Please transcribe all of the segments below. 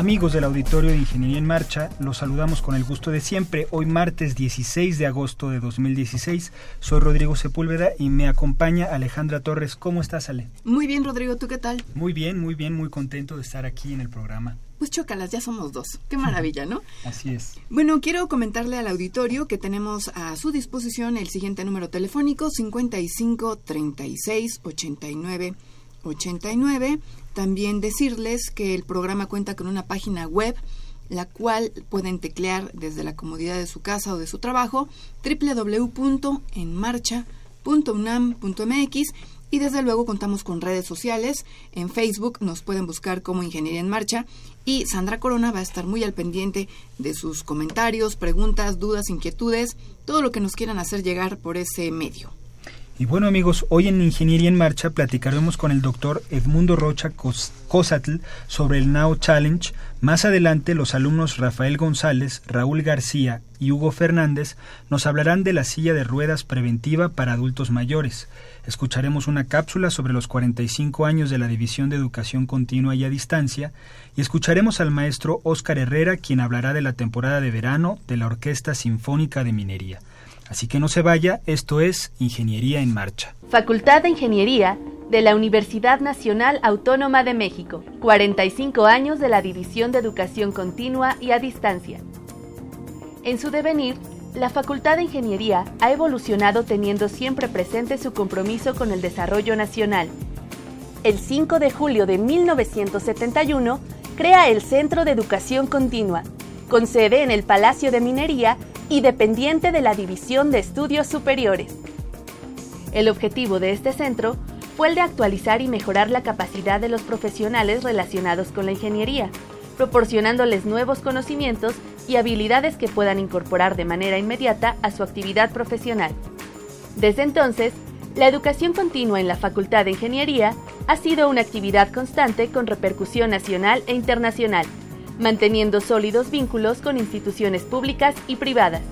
Amigos del Auditorio de Ingeniería en Marcha, los saludamos con el gusto de siempre. Hoy martes 16 de agosto de 2016. Soy Rodrigo Sepúlveda y me acompaña Alejandra Torres. ¿Cómo estás, Ale? Muy bien, Rodrigo. ¿Tú qué tal? Muy bien, muy bien, muy contento de estar aquí en el programa. Pues chócalas, ya somos dos. Qué maravilla, ¿no? Así es. Bueno, quiero comentarle al auditorio que tenemos a su disposición el siguiente número telefónico 55 36 89 89. También decirles que el programa cuenta con una página web la cual pueden teclear desde la comodidad de su casa o de su trabajo www.enmarcha.unam.mx y desde luego contamos con redes sociales. En Facebook nos pueden buscar como Ingeniería en Marcha y Sandra Corona va a estar muy al pendiente de sus comentarios, preguntas, dudas, inquietudes, todo lo que nos quieran hacer llegar por ese medio. Y bueno amigos, hoy en Ingeniería en Marcha platicaremos con el doctor Edmundo Rocha Cosatl sobre el Now Challenge. Más adelante los alumnos Rafael González, Raúl García y Hugo Fernández nos hablarán de la silla de ruedas preventiva para adultos mayores. Escucharemos una cápsula sobre los 45 años de la División de Educación Continua y a Distancia y escucharemos al maestro Óscar Herrera quien hablará de la temporada de verano de la Orquesta Sinfónica de Minería. Así que no se vaya, esto es Ingeniería en Marcha. Facultad de Ingeniería de la Universidad Nacional Autónoma de México. 45 años de la División de Educación Continua y a Distancia. En su devenir, la Facultad de Ingeniería ha evolucionado teniendo siempre presente su compromiso con el desarrollo nacional. El 5 de julio de 1971 crea el Centro de Educación Continua, con sede en el Palacio de Minería y dependiente de la División de Estudios Superiores. El objetivo de este centro fue el de actualizar y mejorar la capacidad de los profesionales relacionados con la ingeniería, proporcionándoles nuevos conocimientos y habilidades que puedan incorporar de manera inmediata a su actividad profesional. Desde entonces, la educación continua en la Facultad de Ingeniería ha sido una actividad constante con repercusión nacional e internacional manteniendo sólidos vínculos con instituciones públicas y privadas.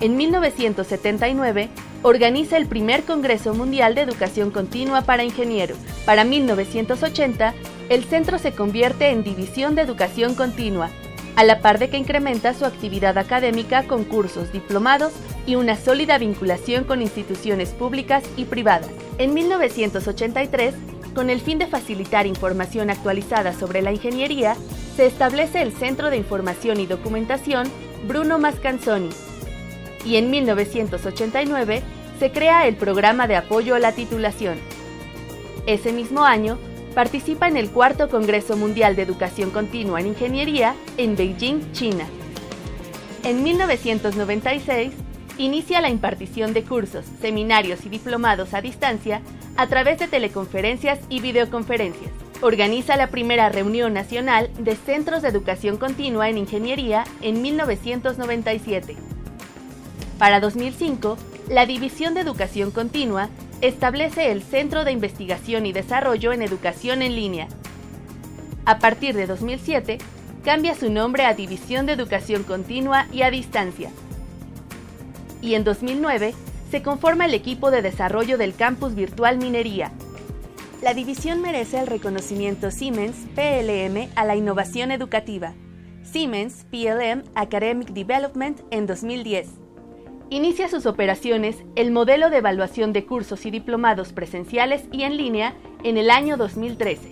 En 1979, organiza el primer Congreso Mundial de Educación Continua para Ingenieros. Para 1980, el centro se convierte en División de Educación Continua, a la par de que incrementa su actividad académica con cursos, diplomados y una sólida vinculación con instituciones públicas y privadas. En 1983, con el fin de facilitar información actualizada sobre la ingeniería, se establece el Centro de Información y Documentación Bruno Mascanzoni. Y en 1989 se crea el Programa de Apoyo a la Titulación. Ese mismo año, participa en el Cuarto Congreso Mundial de Educación Continua en Ingeniería en Beijing, China. En 1996, inicia la impartición de cursos, seminarios y diplomados a distancia a través de teleconferencias y videoconferencias. Organiza la primera reunión nacional de centros de educación continua en ingeniería en 1997. Para 2005, la División de Educación Continua establece el Centro de Investigación y Desarrollo en Educación en Línea. A partir de 2007, cambia su nombre a División de Educación Continua y a Distancia. Y en 2009, se conforma el equipo de desarrollo del campus virtual Minería. La división merece el reconocimiento Siemens PLM a la innovación educativa. Siemens PLM Academic Development en 2010. Inicia sus operaciones el modelo de evaluación de cursos y diplomados presenciales y en línea en el año 2013.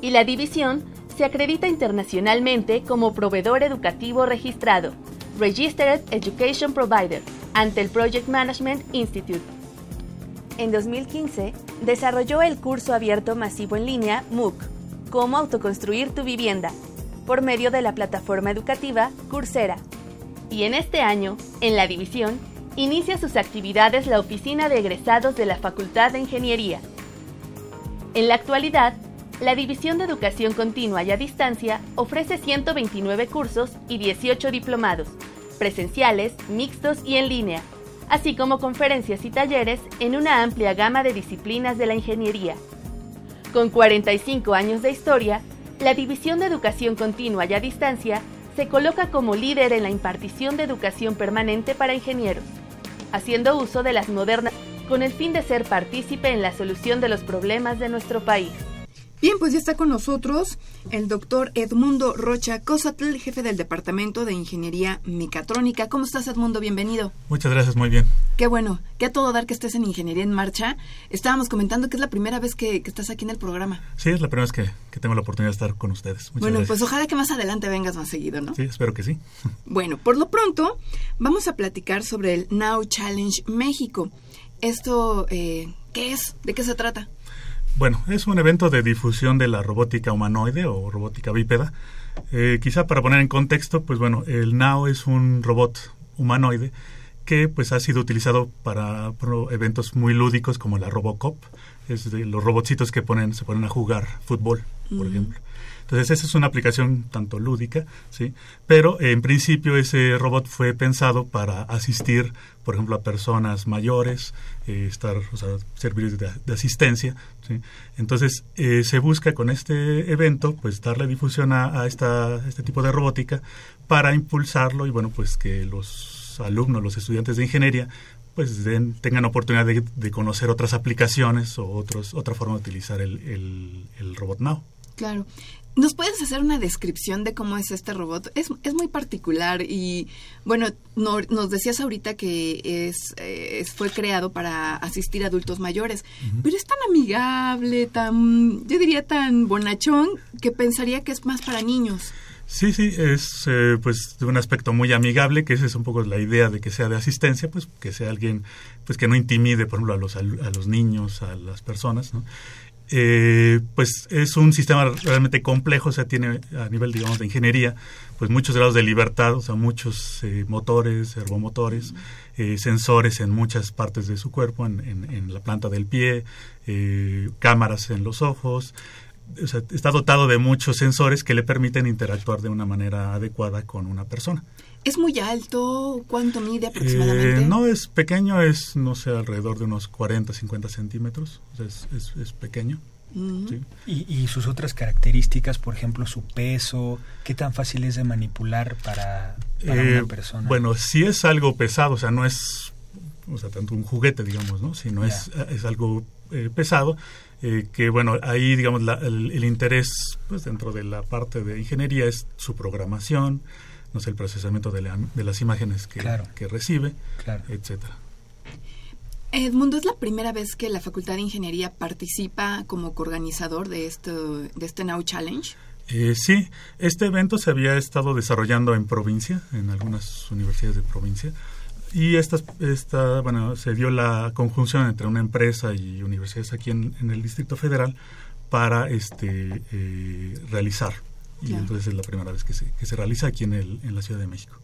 Y la división se acredita internacionalmente como proveedor educativo registrado, Registered Education Provider, ante el Project Management Institute. En 2015, desarrolló el curso abierto masivo en línea MOOC, Cómo autoconstruir tu vivienda, por medio de la plataforma educativa Coursera. Y en este año, en la división, inicia sus actividades la Oficina de Egresados de la Facultad de Ingeniería. En la actualidad, la División de Educación Continua y a Distancia ofrece 129 cursos y 18 diplomados, presenciales, mixtos y en línea, así como conferencias y talleres en una amplia gama de disciplinas de la ingeniería. Con 45 años de historia, la División de Educación Continua y a Distancia se coloca como líder en la impartición de educación permanente para ingenieros, haciendo uso de las modernas con el fin de ser partícipe en la solución de los problemas de nuestro país. Bien, pues ya está con nosotros el doctor Edmundo Rocha Cosatl, jefe del Departamento de Ingeniería Mecatrónica. ¿Cómo estás, Edmundo? Bienvenido. Muchas gracias, muy bien. Qué bueno, qué a todo dar que estés en Ingeniería en Marcha. Estábamos comentando que es la primera vez que, estás aquí en el programa. Sí, es la primera vez que, tengo la oportunidad de estar con ustedes. Muchas bueno, pues ojalá que más adelante vengas más seguido, ¿no? Sí, espero que sí. Bueno, por lo pronto, vamos a platicar sobre el Now Challenge México. Esto, eh, ¿qué es? ¿De qué se trata? Bueno, es un evento de difusión de la robótica humanoide o robótica bípeda. Eh, quizá para poner en contexto, pues bueno, el NAO es un robot humanoide que pues ha sido utilizado para, eventos muy lúdicos como la Robocop, es de los robotcitos que ponen, se ponen a jugar fútbol, por ejemplo. Entonces, esa es una aplicación tanto lúdica, ¿sí? Pero en principio ese robot fue pensado para asistir, por ejemplo, a personas mayores, eh, estar, o sea, servir de, asistencia, ¿sí? Entonces, eh, se busca con este evento, pues, darle difusión a, esta, este tipo de robótica para impulsarlo y, bueno, pues, que los alumnos, los estudiantes de ingeniería, pues tengan oportunidad de, conocer otras aplicaciones o otros, otra forma de utilizar el, el robot Now. Claro. ¿Nos puedes hacer una descripción de cómo es este robot? Es, es muy particular y, bueno, nos decías ahorita que es, eh, fue creado para asistir a adultos mayores, pero es tan amigable, tan, yo diría tan bonachón, que pensaría que es más para niños. Sí, sí, es eh, pues de un aspecto muy amigable, que esa es un poco la idea de que sea de asistencia, pues que sea alguien pues que no intimide, por ejemplo, a los, a los niños, a las personas, ¿no? Eh, pues es un sistema realmente complejo, o sea, tiene a nivel, digamos, de ingeniería, pues muchos grados de libertad, o sea, muchos eh, motores, servomotores, eh, sensores en muchas partes de su cuerpo, en, la planta del pie, eh, cámaras en los ojos, o sea, está dotado de muchos sensores que le permiten interactuar de una manera adecuada con una persona. ¿Es muy alto? ¿Cuánto mide aproximadamente? Eh, no, es pequeño, es, no sé, alrededor de unos 40, 50 centímetros. es, es, pequeño. ¿Y, sus otras características, por ejemplo, su peso, qué tan fácil es de manipular para, para una eh, persona. Bueno, si es algo pesado, o sea, no es, o sea, tanto un juguete, digamos, ¿no? Sino es, es algo eh, pesado, que bueno, ahí, digamos, el, el, interés, pues dentro de la parte de ingeniería es su programación, no sé, el procesamiento de, las imágenes que, que recibe, etcétera. Edmundo, ¿es la primera vez que la Facultad de Ingeniería participa como coorganizador de, esto, de este Now Challenge? Eh, sí, este evento se había estado desarrollando en provincia, en algunas universidades de provincia, y esta, esta bueno, se dio la conjunción entre una empresa y universidades aquí en, el Distrito Federal para este, eh, realizar y entonces es la primera vez que se, que se realiza aquí en, el, en la Ciudad de México.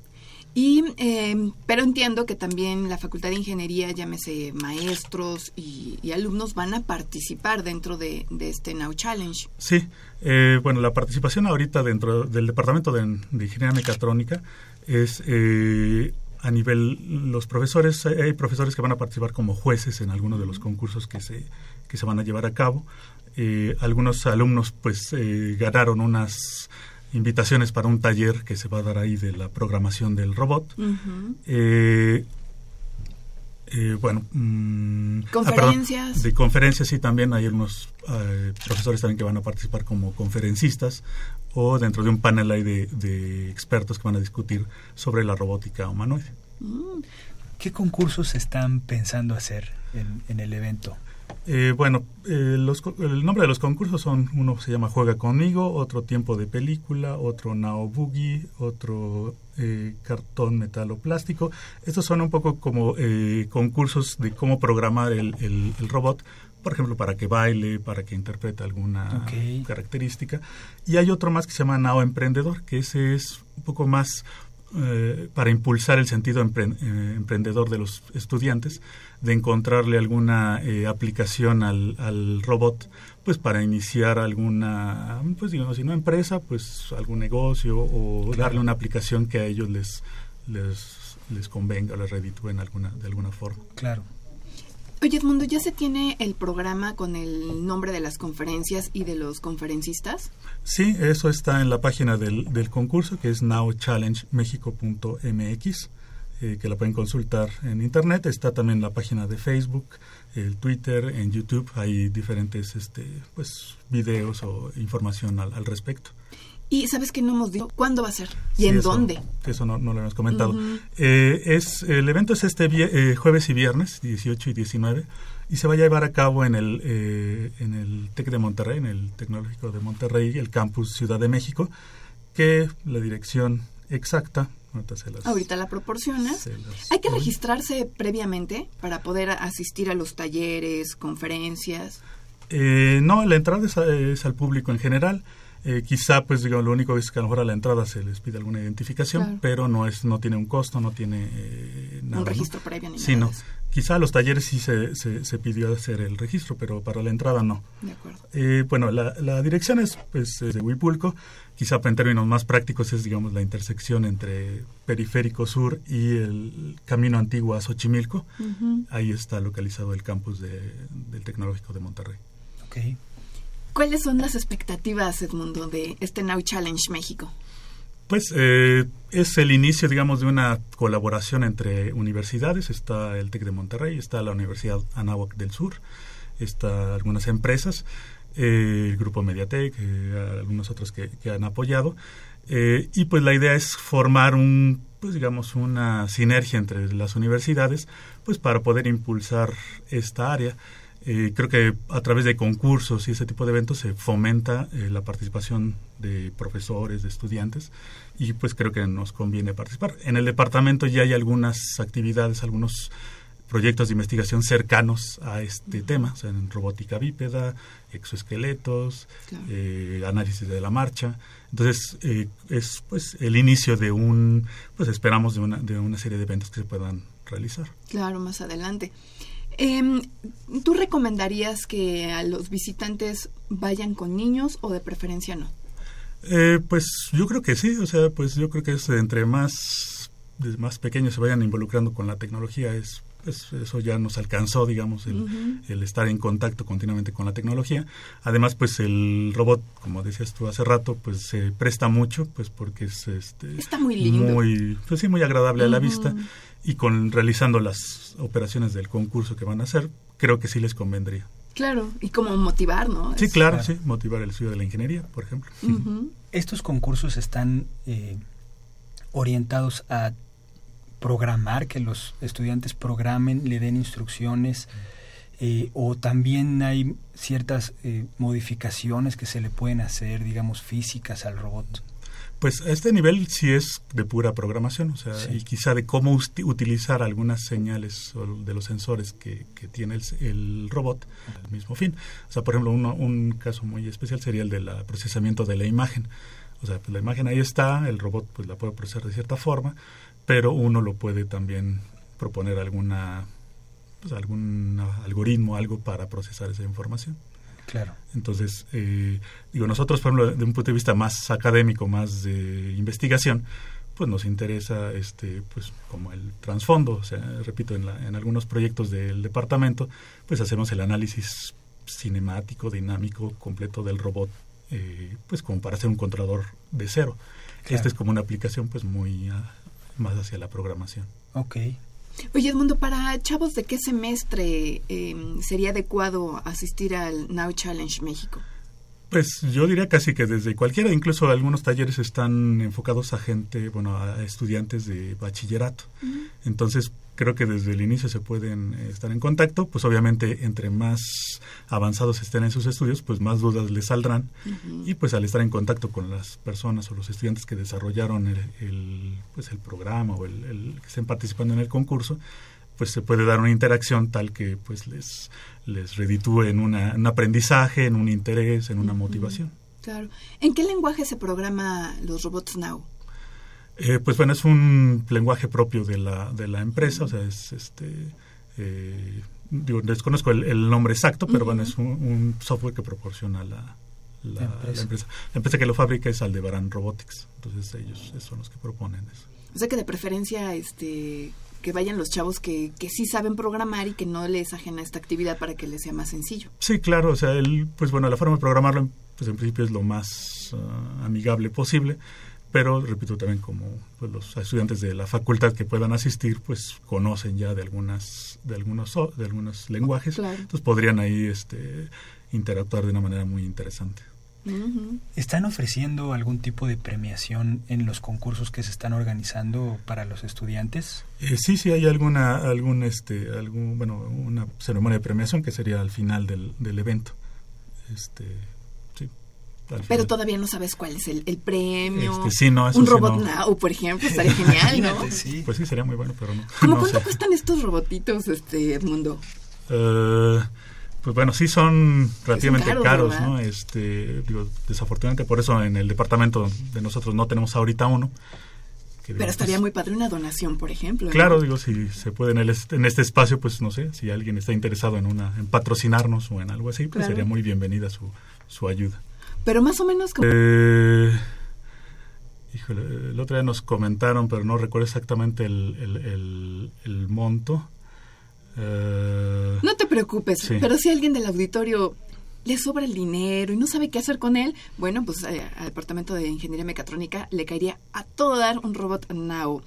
Y, eh, pero entiendo que también la Facultad de Ingeniería, llámese maestros y, alumnos, van a participar dentro de, este Now Challenge. Sí, eh, bueno, la participación ahorita dentro del Departamento de, Ingeniería Mecatrónica es eh, a nivel, los profesores, hay profesores que van a participar como jueces en algunos de los concursos que se, que se van a llevar a cabo. Eh, algunos alumnos pues eh, ganaron unas invitaciones para un taller que se va a dar ahí de la programación del robot. Eh, bueno, mm, ah, conferencias. de conferencias sí también hay unos profesores también que van a participar como conferencistas o dentro de un panel hay de, expertos que van a discutir sobre la robótica humanoide. ¿Qué concursos están pensando hacer en el evento? Eh, bueno, eh, los, el nombre de los concursos son, uno se llama Juega conmigo, otro Tiempo de Película, otro Nao Boogie, otro eh, Cartón, Metal o Plástico. Estos son un poco como concursos de cómo programar el, el, robot, por ejemplo, para que baile, para que interprete alguna característica. Y hay otro más que se llama Nao Emprendedor, que ese es un poco más eh, para impulsar el sentido eh, emprendedor de los estudiantes, de encontrarle alguna eh, aplicación al, robot, pues para iniciar alguna, pues digamos, si no empresa, pues algún negocio o darle una aplicación que a ellos les, les, les convenga o les reditúe alguna, de alguna forma. Claro. Oye, Edmundo, ¿ya se tiene el programa con el nombre de las conferencias y de los Sí, eso está en la página del, del concurso, que es nowchallengemexico.mx, eh, que la pueden consultar en Internet. Está también la página de Facebook, el Twitter, en YouTube. Hay diferentes este, pues, videos o información al, al respecto. Y sabes que no hemos dicho cuándo va a ser y en dónde. Eso no, no, lo hemos comentado. Eh, es El evento es este eh, jueves y viernes, 18 y 19, y se va a llevar a cabo en el, eh, en el TEC de Monterrey, en el Tecnológico de Monterrey, el campus Ciudad de México, que la dirección exacta Ahorita la proporcionas. ¿Hay que registrarse previamente para poder asistir a los talleres, conferencias? no, la entrada es, al público en general. Eh, quizá, pues, digamos, lo único es que a lo mejor a la entrada se les pide alguna identificación, pero no es no tiene un costo, no tiene eh, nada. Un registro previo ni sí, no. Quizá a los talleres sí se, se, pidió hacer el registro, pero para la entrada no. De acuerdo. Eh, bueno, la, la, dirección es pues, de Huipulco. Quizá en términos más prácticos es, digamos, la intersección entre Periférico Sur y el Camino Antiguo a Xochimilco. Ahí está localizado el campus de, del Tecnológico de Monterrey. Okay. ¿Cuáles son las expectativas, Edmundo, de este Now Challenge México? Pues eh, es el inicio, digamos, de una colaboración entre universidades. Está el TEC de Monterrey, está la Universidad Anáhuac del Sur, está algunas empresas, eh, el Grupo Mediatek, eh, algunos otros que, que han apoyado. y pues la idea es formar un, pues digamos, una sinergia entre las universidades, pues para poder impulsar esta área. Eh, creo que a través de concursos y ese tipo de eventos se fomenta eh, la participación de profesores, de estudiantes, y pues creo que nos conviene participar. En el departamento ya hay algunas actividades, algunos proyectos de investigación cercanos a este tema, o sea, en robótica bípeda, exoesqueletos, eh, análisis de la marcha. Entonces, es pues el inicio de un, pues esperamos de una, de una serie de eventos que se puedan realizar. Claro, más adelante. Eh, ¿Tú recomendarías que a los visitantes vayan con niños o de preferencia no? Eh, pues yo creo que sí, o sea, pues yo creo que es entre más, más pequeños se vayan involucrando con la tecnología, es, eso ya nos alcanzó, digamos, el, el, estar en contacto continuamente con la tecnología. Además, pues el robot, como decías tú hace rato, pues se presta mucho, pues porque es este, Está muy lindo. Muy, pues sí, muy agradable a la vista y con realizando las operaciones del concurso que van a hacer, creo que sí les convendría. Claro, y como motivar, ¿no? Sí, claro, sí, motivar el estudio de la ingeniería, por ejemplo. Estos concursos están eh, orientados a programar, que los estudiantes programen, le den instrucciones, eh, o también hay ciertas eh, modificaciones que se le pueden hacer, digamos, físicas al robot. Pues a este nivel sí es de pura programación, o sea, y quizá de cómo utilizar algunas señales de los sensores que, que tiene el, robot al mismo fin. O sea, por ejemplo, un caso muy especial sería el del procesamiento de la imagen. O sea, pues la imagen ahí está, el robot pues la puede procesar de cierta forma, pero uno lo puede también proponer alguna pues, algún algoritmo, algo para procesar esa información. Claro. Entonces, eh, digo, nosotros, por ejemplo, de un punto de vista más académico, más de investigación, pues nos interesa este pues como el trasfondo o sea repito en, la, en algunos proyectos del departamento pues hacemos el análisis cinemático dinámico completo del robot eh, pues como para hacer un controlador de cero esta es como una aplicación pues muy ah, más hacia la programación Ok. Oye, Edmundo, para chavos, ¿de qué semestre em, sería adecuado asistir al Now Challenge México? Pues yo diría casi que desde cualquiera, incluso algunos talleres están enfocados a gente, bueno, a estudiantes de bachillerato. Entonces, creo que desde el inicio se pueden eh, estar en contacto, pues obviamente entre más avanzados estén en sus estudios, pues más dudas les saldrán y pues al estar en contacto con las personas o los estudiantes que desarrollaron el, pues el programa o el, el que estén participando en el concurso, pues se puede dar una interacción tal que pues les, les reditúe en una, un aprendizaje, en un interés, en una motivación. Claro. ¿En qué lenguaje se programa los robots Now? Eh, pues bueno, es un lenguaje propio de la, de la empresa, o sea, es este... Eh, digo, desconozco el, nombre exacto, pero bueno, es un, software que proporciona la, la, empresa. la, empresa. que lo fabrica es Aldebaran Robotics, entonces ellos son los que proponen eso. O sea que de preferencia este que vayan los chavos que, que sí saben programar y que no les ajena esta actividad para que les sea más sencillo. Sí, claro, o sea, el, pues bueno, la forma de programarlo pues en principio es lo más ah, amigable posible, pero repito también como pues, los estudiantes de la facultad que puedan asistir pues conocen ya de algunas de algunos de algunos lenguajes, entonces podrían ahí este interactuar de una manera muy interesante. ¿Están ofreciendo algún tipo de premiación en los concursos que se están organizando para los estudiantes? Eh, sí, sí, hay alguna, algún, este, algún, bueno, una ceremonia de premiación que sería al final del, del evento. Este. Pero todavía no sabes cuál es el, el premio. Este, sí, no, Un robot Now, por ejemplo, estaría genial, ¿no? Pues sí, sería muy bueno, pero no. ¿Cómo cuánto cuestan estos robotitos, este Edmundo? Uh, pues bueno, sí son relativamente caros, ¿no? Este, digo, desafortunadamente por eso en el departamento de nosotros no tenemos ahorita uno. Pero estaría pues muy padre una donación, por ejemplo. Claro, digo, si se puede en, en, este espacio, pues no sé, si alguien está interesado en una en patrocinarnos o en algo así, pues sería muy bienvenida su, su ayuda. Pero más o menos como... Eh, híjole, el otro día nos comentaron, pero no recuerdo exactamente el, el, el monto eh, no te preocupes, pero si alguien del auditorio le sobra el dinero y no sabe qué hacer con él, bueno, pues eh, al Departamento de Ingeniería Mecatrónica le caería a todo dar un robot Now.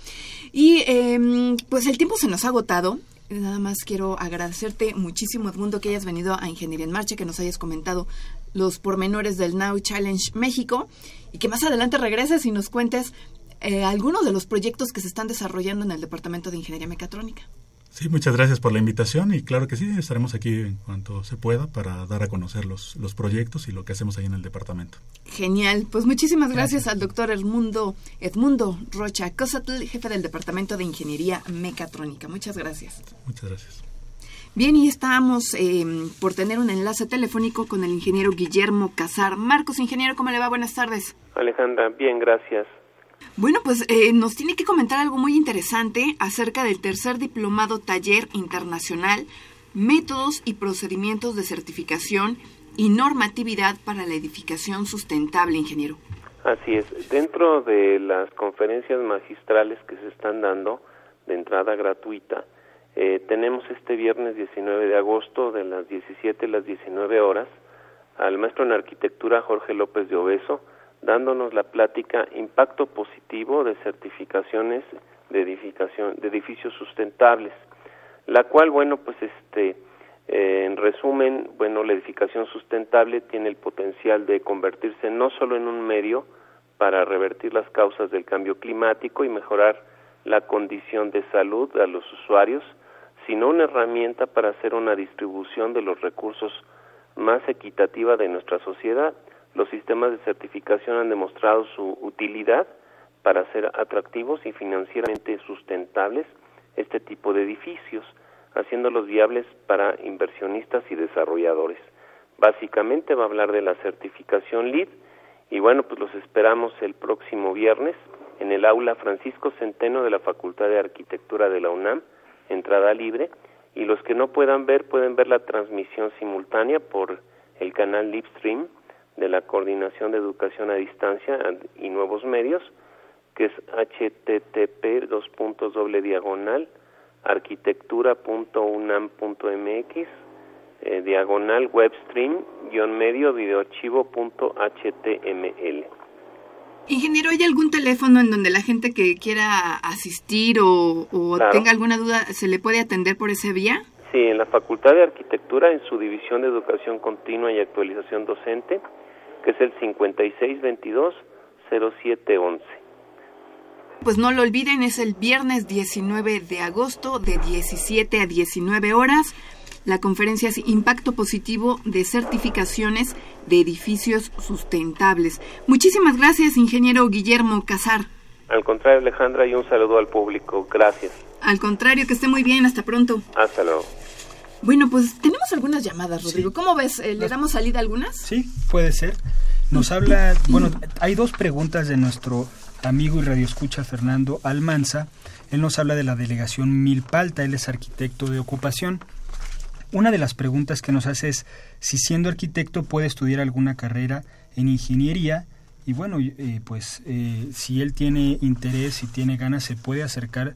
Y em, pues el tiempo se nos ha agotado. Nada más quiero agradecerte muchísimo, Edmundo, que hayas venido a Ingeniería en Marcha, que nos hayas comentado los pormenores del Now Challenge México y que más adelante regreses y nos cuentes eh, algunos de los proyectos que se están desarrollando en el Departamento de Ingeniería Mecatrónica. Sí, muchas gracias por la invitación y claro que sí, estaremos aquí en cuanto se pueda para dar a conocer los, los proyectos y lo que hacemos ahí en el departamento. Genial, pues muchísimas gracias, al doctor Edmundo, Edmundo Rocha Cosatl, jefe del Departamento de Ingeniería Mecatrónica. Muchas gracias. Muchas gracias. Bien, y estamos eh, por tener un enlace telefónico con el ingeniero Guillermo Casar. Marcos, ingeniero, ¿cómo le va? Buenas tardes. Alejandra, bien, gracias. Bueno, pues eh, nos tiene que comentar algo muy interesante acerca del tercer diplomado taller internacional, métodos y procedimientos de certificación y normatividad para la edificación sustentable, ingeniero. Así es. Dentro de las conferencias magistrales que se están dando de entrada gratuita, eh, tenemos este viernes 19 de agosto de las 17 a las 19 horas al maestro en arquitectura Jorge López de Obeso, dándonos la plática Impacto positivo de certificaciones de edificación de edificios sustentables, la cual bueno, pues este eh, en resumen, bueno, la edificación sustentable tiene el potencial de convertirse no solo en un medio para revertir las causas del cambio climático y mejorar la condición de salud a los usuarios, sino una herramienta para hacer una distribución de los recursos más equitativa de nuestra sociedad los sistemas de certificación han demostrado su utilidad para ser atractivos y financieramente sustentables este tipo de edificios, haciéndolos viables para inversionistas y desarrolladores. Básicamente va a hablar de la certificación LEED y bueno, pues los esperamos el próximo viernes en el aula Francisco Centeno de la Facultad de Arquitectura de la UNAM, entrada libre, y los que no puedan ver pueden ver la transmisión simultánea por el canal Livestream de la Coordinación de Educación a Distancia y Nuevos Medios, que es http dos puntos doble diagonal arquitectura.unam.mx eh, diagonal webstream guion medio videoarchivo.html. Ingeniero, ¿hay algún teléfono en donde la gente que quiera asistir o, tenga alguna duda se le puede atender por ese vía? Sí, en la Facultad de Arquitectura, en su División de Educación Continua y Actualización Docente, que es el 5622-0711. Pues no lo olviden, es el viernes 19 de agosto de 17 a 19 horas. La conferencia es Impacto Positivo de Certificaciones de Edificios Sustentables. Muchísimas gracias, ingeniero Guillermo Casar. Al contrario, Alejandra, y un saludo al público. Gracias. Al contrario, que esté muy bien. Hasta pronto. Hasta luego. Bueno, pues tenemos algunas llamadas, Rodrigo. ¿Cómo ves? Eh, ¿Le damos salida a algunas? Sí, puede ser. Nos habla, bueno, hay dos preguntas de nuestro amigo y radioescucha Fernando Almanza. Él nos habla de la delegación Milpalta, él es arquitecto de ocupación. Una de las preguntas que nos hace es si siendo arquitecto puede estudiar alguna carrera en ingeniería y bueno, eh, pues eh, si él tiene interés y tiene ganas se puede acercar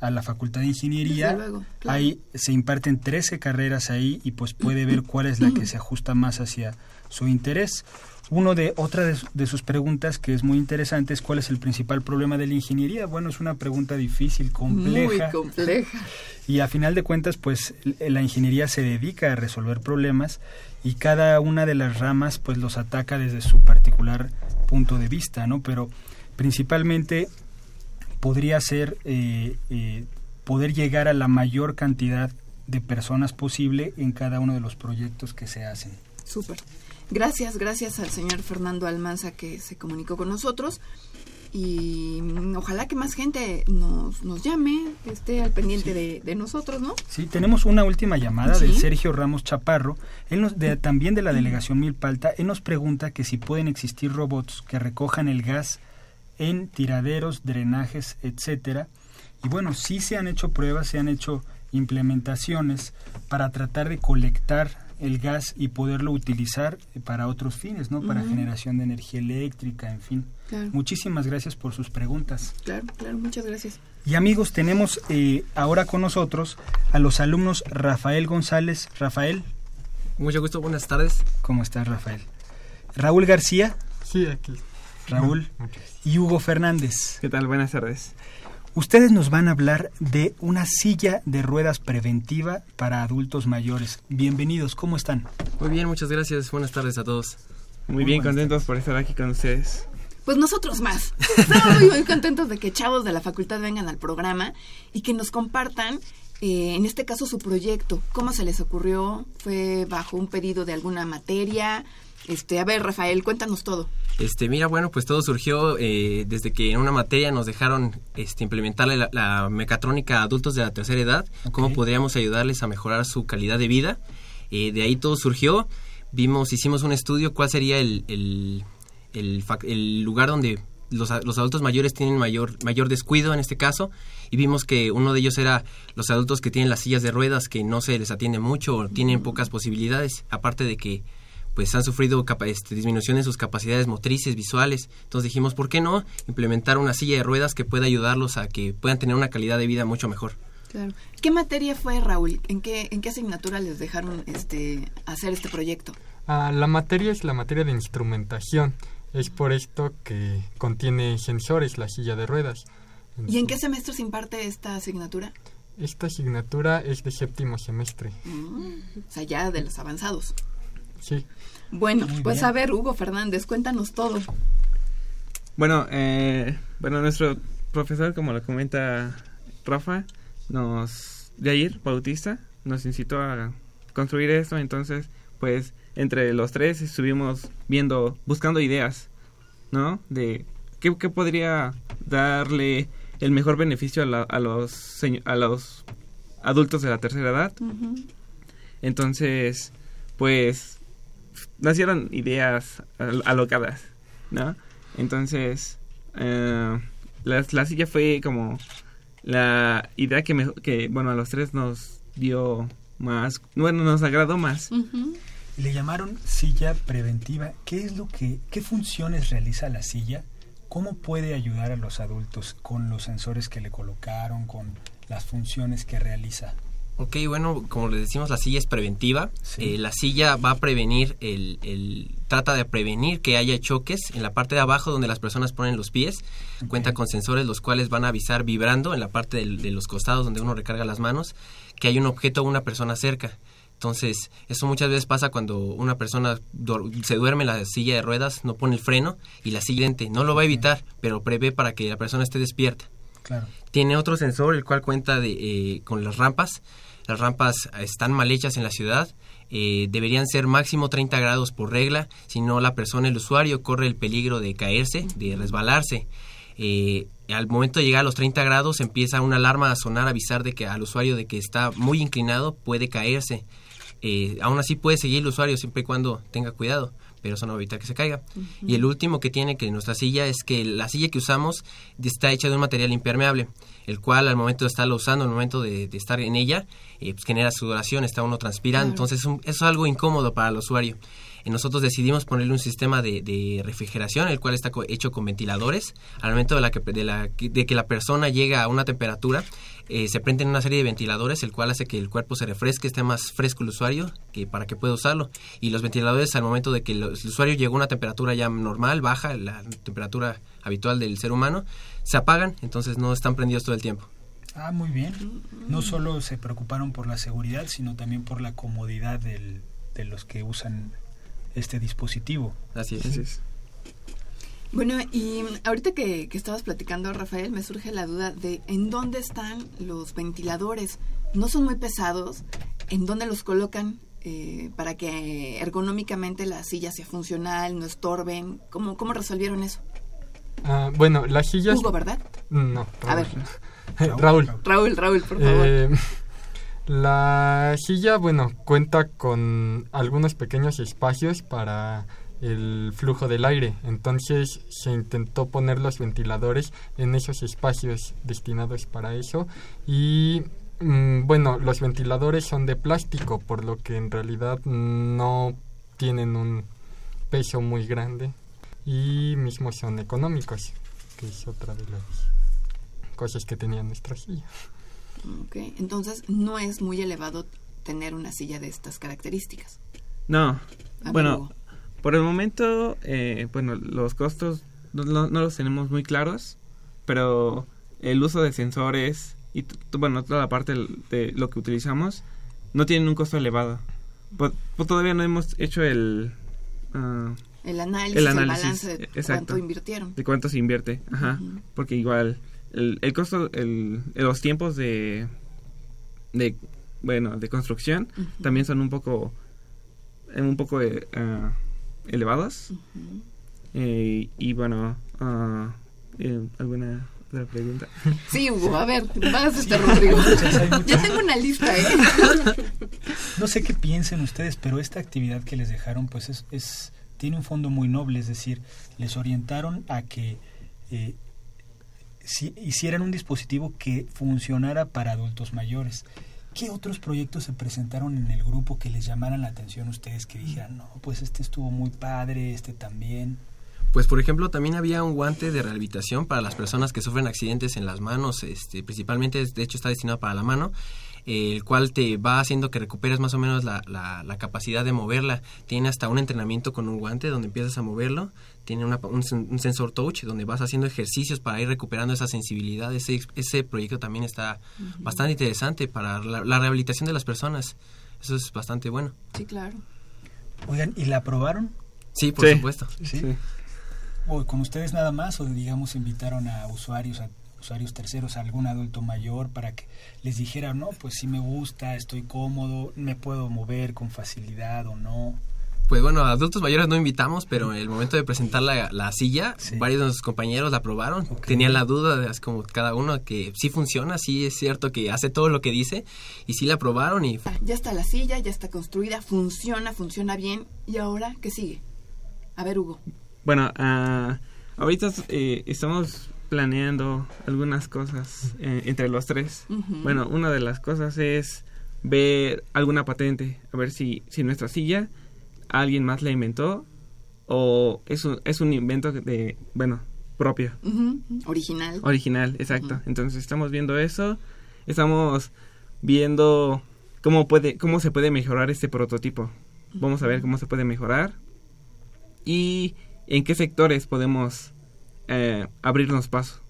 a la Facultad de Ingeniería. Ahí se imparten 13 carreras ahí y pues puede ver cuál es la que se ajusta más hacia su interés. Uno de otra de, sus preguntas que es muy interesante es cuál es el principal problema de la ingeniería. Bueno, es una pregunta difícil, compleja. Muy compleja. Y a final de cuentas, pues la ingeniería se dedica a resolver problemas y cada una de las ramas pues los ataca desde su particular punto de vista, ¿no? Pero principalmente podría ser eh, eh, poder llegar a la mayor cantidad de personas posible en cada uno de los proyectos que se hacen. Súper. Gracias, gracias al señor Fernando Almanza que se comunicó con nosotros y ojalá que más gente nos, nos llame, esté al pendiente de, nosotros, ¿no? Sí, tenemos una última llamada de Sergio Ramos Chaparro, él nos, de, también de la delegación Milpalta, él nos pregunta que si pueden existir robots que recojan el gas en tiraderos, drenajes, etcétera. Y bueno, sí se han hecho pruebas, se han hecho implementaciones para tratar de colectar el gas y poderlo utilizar para otros fines, ¿no? Para generación de energía eléctrica, en fin. Muchísimas gracias por sus preguntas. Claro, claro, muchas gracias. Y amigos, tenemos eh, ahora con nosotros a los alumnos Rafael González. Rafael. Mucho gusto, buenas tardes. ¿Cómo estás, Rafael? Raúl García. Sí, aquí. Raúl y Hugo Fernández. ¿Qué tal? Buenas tardes. Ustedes nos van a hablar de una silla de ruedas preventiva para adultos mayores. Bienvenidos, ¿cómo están? Muy bien, muchas gracias. Buenas tardes a todos. Muy, bien, contentos por estar aquí con ustedes. Pues nosotros más. Estamos muy, muy, contentos de que chavos de la facultad vengan al programa y que nos compartan, eh, en este caso, su proyecto. ¿Cómo se les ocurrió? ¿Fue bajo un pedido de alguna materia? Este, a ver, Rafael, cuéntanos todo. Este, mira, bueno, pues todo surgió eh, desde que en una materia nos dejaron este, implementar la, mecatrónica a adultos de la tercera edad, cómo podríamos ayudarles a mejorar su calidad de vida. Eh, de ahí todo surgió. Vimos, hicimos un estudio cuál sería el, el, el, lugar donde los, los, adultos mayores tienen mayor, mayor descuido en este caso y vimos que uno de ellos era los adultos que tienen las sillas de ruedas que no se les atiende mucho o tienen pocas posibilidades, aparte de que pues han sufrido este, disminución en sus capacidades motrices, visuales. Entonces dijimos, ¿por qué no implementar una silla de ruedas que pueda ayudarlos a que puedan tener una calidad de vida mucho mejor? Claro. ¿Qué materia fue, Raúl? ¿En qué, en qué asignatura les dejaron este, hacer este proyecto? Ah, la materia es la materia de instrumentación. Es por esto que contiene sensores la silla de ruedas. ¿Y en qué semestre se imparte esta asignatura? Esta asignatura es de séptimo semestre. Mm, o sea, ya de los avanzados. Sí. Bueno, pues a ver, Hugo Fernández, cuéntanos todo. Bueno, eh, bueno, nuestro profesor, como lo comenta Rafa, nos, de ayer, Bautista, nos incitó a construir esto, entonces, pues, entre los tres estuvimos viendo, buscando ideas, ¿no? De qué, podría darle el mejor beneficio a, a, los, a los adultos de la tercera edad. Entonces, pues nacieron ideas alocadas, ¿no? Entonces, eh, la, silla fue como la idea que, me, que, bueno, a los tres nos dio más, bueno, nos agradó más. Le llamaron silla preventiva. ¿Qué es lo que, qué funciones realiza la silla? ¿Cómo puede ayudar a los adultos con los sensores que le colocaron, con las funciones que realiza? Ok, bueno, como les decimos, la silla es preventiva. Eh, la silla va a prevenir, el, trata de prevenir que haya choques en la parte de abajo donde las personas ponen los pies. Cuenta con sensores los cuales van a avisar vibrando en la parte de los costados donde uno recarga las manos que hay un objeto o una persona cerca. Entonces, eso muchas veces pasa cuando una persona se duerme en la silla de ruedas, no pone el freno y la siguiente no lo va a evitar, pero prevé para que la persona esté despierta. Tiene otro sensor, el cual cuenta de, eh, con las rampas. Las rampas están mal hechas en la ciudad. Eh, deberían ser máximo 30 grados por regla, si no la persona, el usuario, corre el peligro de caerse, de resbalarse. Eh, al momento de llegar a los 30 grados empieza una alarma a sonar, a avisar de que al usuario de que está muy inclinado puede caerse. Eh, aún así puede seguir el usuario siempre y cuando tenga cuidado, pero eso no va a evitar que se caiga. Y el último que tiene que nuestra silla es que la silla que usamos está hecha de un material impermeable, el cual al momento de estarlo usando, al momento de, estar en ella, eh, pues genera sudoración, está uno transpirando, entonces eso es algo incómodo para el usuario nosotros decidimos ponerle un sistema de, refrigeración, el cual está hecho con ventiladores. Al momento de, la que, de, la, que la persona llega a una temperatura, eh, se prenden una serie de ventiladores, el cual hace que el cuerpo se refresque, esté más fresco el usuario que para que pueda usarlo. Y los ventiladores, al momento de que el, usuario llegó a una temperatura ya normal, baja, la temperatura habitual del ser humano, se apagan, entonces no están prendidos todo el tiempo. Ah, muy bien. No solo se preocuparon por la seguridad, sino también por la comodidad de los que usan este dispositivo. Así es. Bueno, y ahorita que, estabas platicando, Rafael, me surge la duda de en dónde están los ventiladores. ¿No son muy pesados? ¿En dónde los colocan eh, para que ergonómicamente la silla sea funcional, no estorben? ¿Cómo, cómo resolvieron eso? Ah, bueno, las sillas... Hugo, ¿verdad? No. A ver. Raúl. Raúl, Raúl, por favor. Eh, la silla, bueno, cuenta con algunos pequeños espacios para el flujo del aire. Entonces se intentó poner los ventiladores en esos espacios destinados para eso. Y mm, bueno, los ventiladores son de plástico, por lo que en realidad no tienen un peso muy grande. Y mismo son económicos, que es otra de las cosas que tenía nuestra silla. Okay. Entonces, no es muy elevado tener una silla de estas características. No. bueno, por el momento, eh, bueno, los costos no, los tenemos muy claros, pero el uso de sensores y, bueno, toda la parte de lo que utilizamos no tienen un costo elevado. Pues, pues todavía no hemos hecho el... Ah, el análisis, el, balance de cuánto invirtieron. De cuánto se invierte, ajá. Porque igual el, el costo, el, los tiempos de, de, bueno, de construcción también son un poco, un poco eh, ah, elevados. Eh, y bueno, uh, ¿alguna otra pregunta? Sí, Hugo, a ver, vas este Rodrigo. Ya tengo una lista, ¿eh? No sé qué piensen ustedes, pero esta actividad que les dejaron, pues es, es tiene un fondo muy noble, es decir, les orientaron a que eh, si hicieran un dispositivo que funcionara para adultos mayores. ¿Qué otros proyectos se presentaron en el grupo que les llamaran la atención ustedes que dijeran, no, pues este estuvo muy padre, este también? Pues por ejemplo también había un guante de rehabilitación para las personas que sufren accidentes en las manos, este, principalmente de hecho está destinado para la mano el cual te va haciendo que recuperes más o menos la, la, capacidad de moverla. Tiene hasta un entrenamiento con un guante donde empiezas a moverlo. Tiene un, sensor touch donde vas haciendo ejercicios para ir recuperando esa sensibilidad. Ese, ese proyecto también está bastante interesante para la, rehabilitación de las personas. Eso es bastante bueno. Sí, claro. Oigan, ¿y la aprobaron? Sí, por supuesto. ¿Sí? sí. O con ustedes nada más o digamos invitaron a usuarios a usuarios terceros, a algún adulto mayor, para que les dijera, no, pues sí me gusta, estoy cómodo, me puedo mover con facilidad o no. Pues bueno, adultos mayores no invitamos, pero en el momento de presentar la, la silla, varios de nuestros compañeros la probaron. Tenían la duda, de, como cada uno, que sí funciona, sí es cierto que hace todo lo que dice, y sí la probaron. y Ya está la silla, ya está construida, funciona, funciona bien. ¿Y ahora qué sigue? A ver, Hugo. Bueno, uh, ahorita eh, estamos planeando algunas cosas eh, entre los tres. Bueno, una de las cosas es ver alguna patente, a ver si, si nuestra silla alguien más la inventó o es un, es un invento de, bueno, propio. Original. Original, exacto. Entonces estamos viendo eso, estamos viendo cómo puede, cómo se puede mejorar este prototipo. Vamos a ver cómo se puede mejorar y en qué sectores podemos eh, abrirnos paso.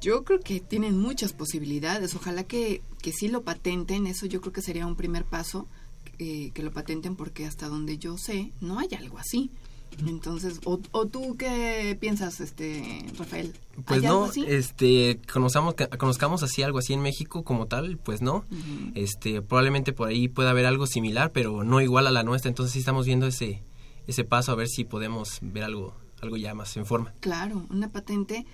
Yo creo que tienen muchas posibilidades. Ojalá que, que sí lo patenten. Eso yo creo que sería un primer paso. eh, que lo patenten porque hasta donde yo sé no hay algo así. Entonces, o, o tú qué piensas, este Rafael? ¿Hay Pues algo no, así? este, conozcamos, conozcamos así algo así en México como tal, pues no. Este, probablemente por ahí pueda haber algo similar, pero no igual a la nuestra. Entonces sí estamos viendo ese, ese paso a ver si podemos ver algo, algo ya más en forma. Claro, una patente.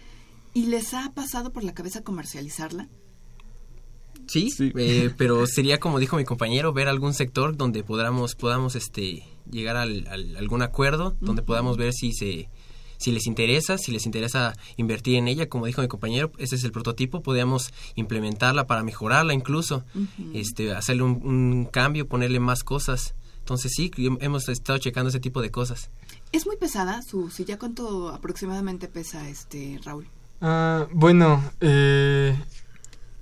¿Y les ha pasado por la cabeza comercializarla? Sí, Sí. eh, pero sería como dijo mi compañero, ver algún sector donde podamos, podamos este, llegar al, al- algún acuerdo, donde podamos ver si se si les interesa, si les interesa invertir en ella, como dijo mi compañero, ese es el prototipo, podríamos implementarla para mejorarla incluso, este, hacerle un, un cambio, ponerle más cosas. Entonces sí, hemos estado checando ese tipo de cosas. ¿Es muy pesada su silla? ¿Cuánto aproximadamente pesa este Raúl? Ah, bueno, eh,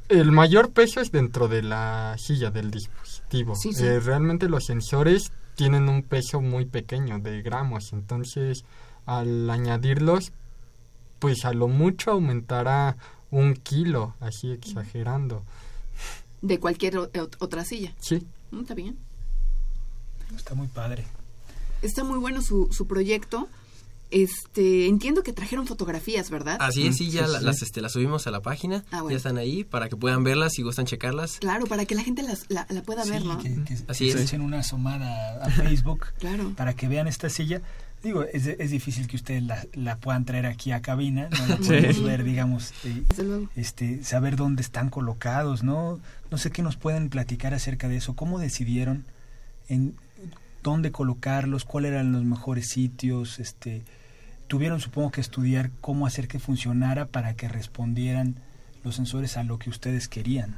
el mayor peso es dentro de la silla del dispositivo. Sí, sí. Eh, realmente los sensores tienen un peso muy pequeño de gramos, entonces al añadirlos, pues a lo mucho aumentará un kilo, así exagerando. De cualquier otra silla. Sí. Mm, Está bien. Está muy padre. Está muy bueno su, su proyecto. Este, entiendo que trajeron fotografías, ¿verdad? Así es, sí, ya sí, la- sí. las, este, las subimos a la página, Ah, bueno. ya están ahí para que puedan verlas si gustan checarlas. Claro, para que la gente las- la, la pueda ver, ¿no? que, que Así se es. echen una asomada a Facebook Claro. para que vean esta silla. Digo, es, es difícil que ustedes la, la puedan traer aquí a cabina, no la Sí. podemos ver, digamos, eh, este, saber dónde están colocados, ¿no? No sé qué nos pueden platicar acerca de eso. ¿Cómo decidieron en dónde colocarlos? ¿Cuáles eran los mejores sitios? Este, tuvieron, supongo, que estudiar cómo hacer que funcionara para que respondieran los sensores a lo que ustedes querían.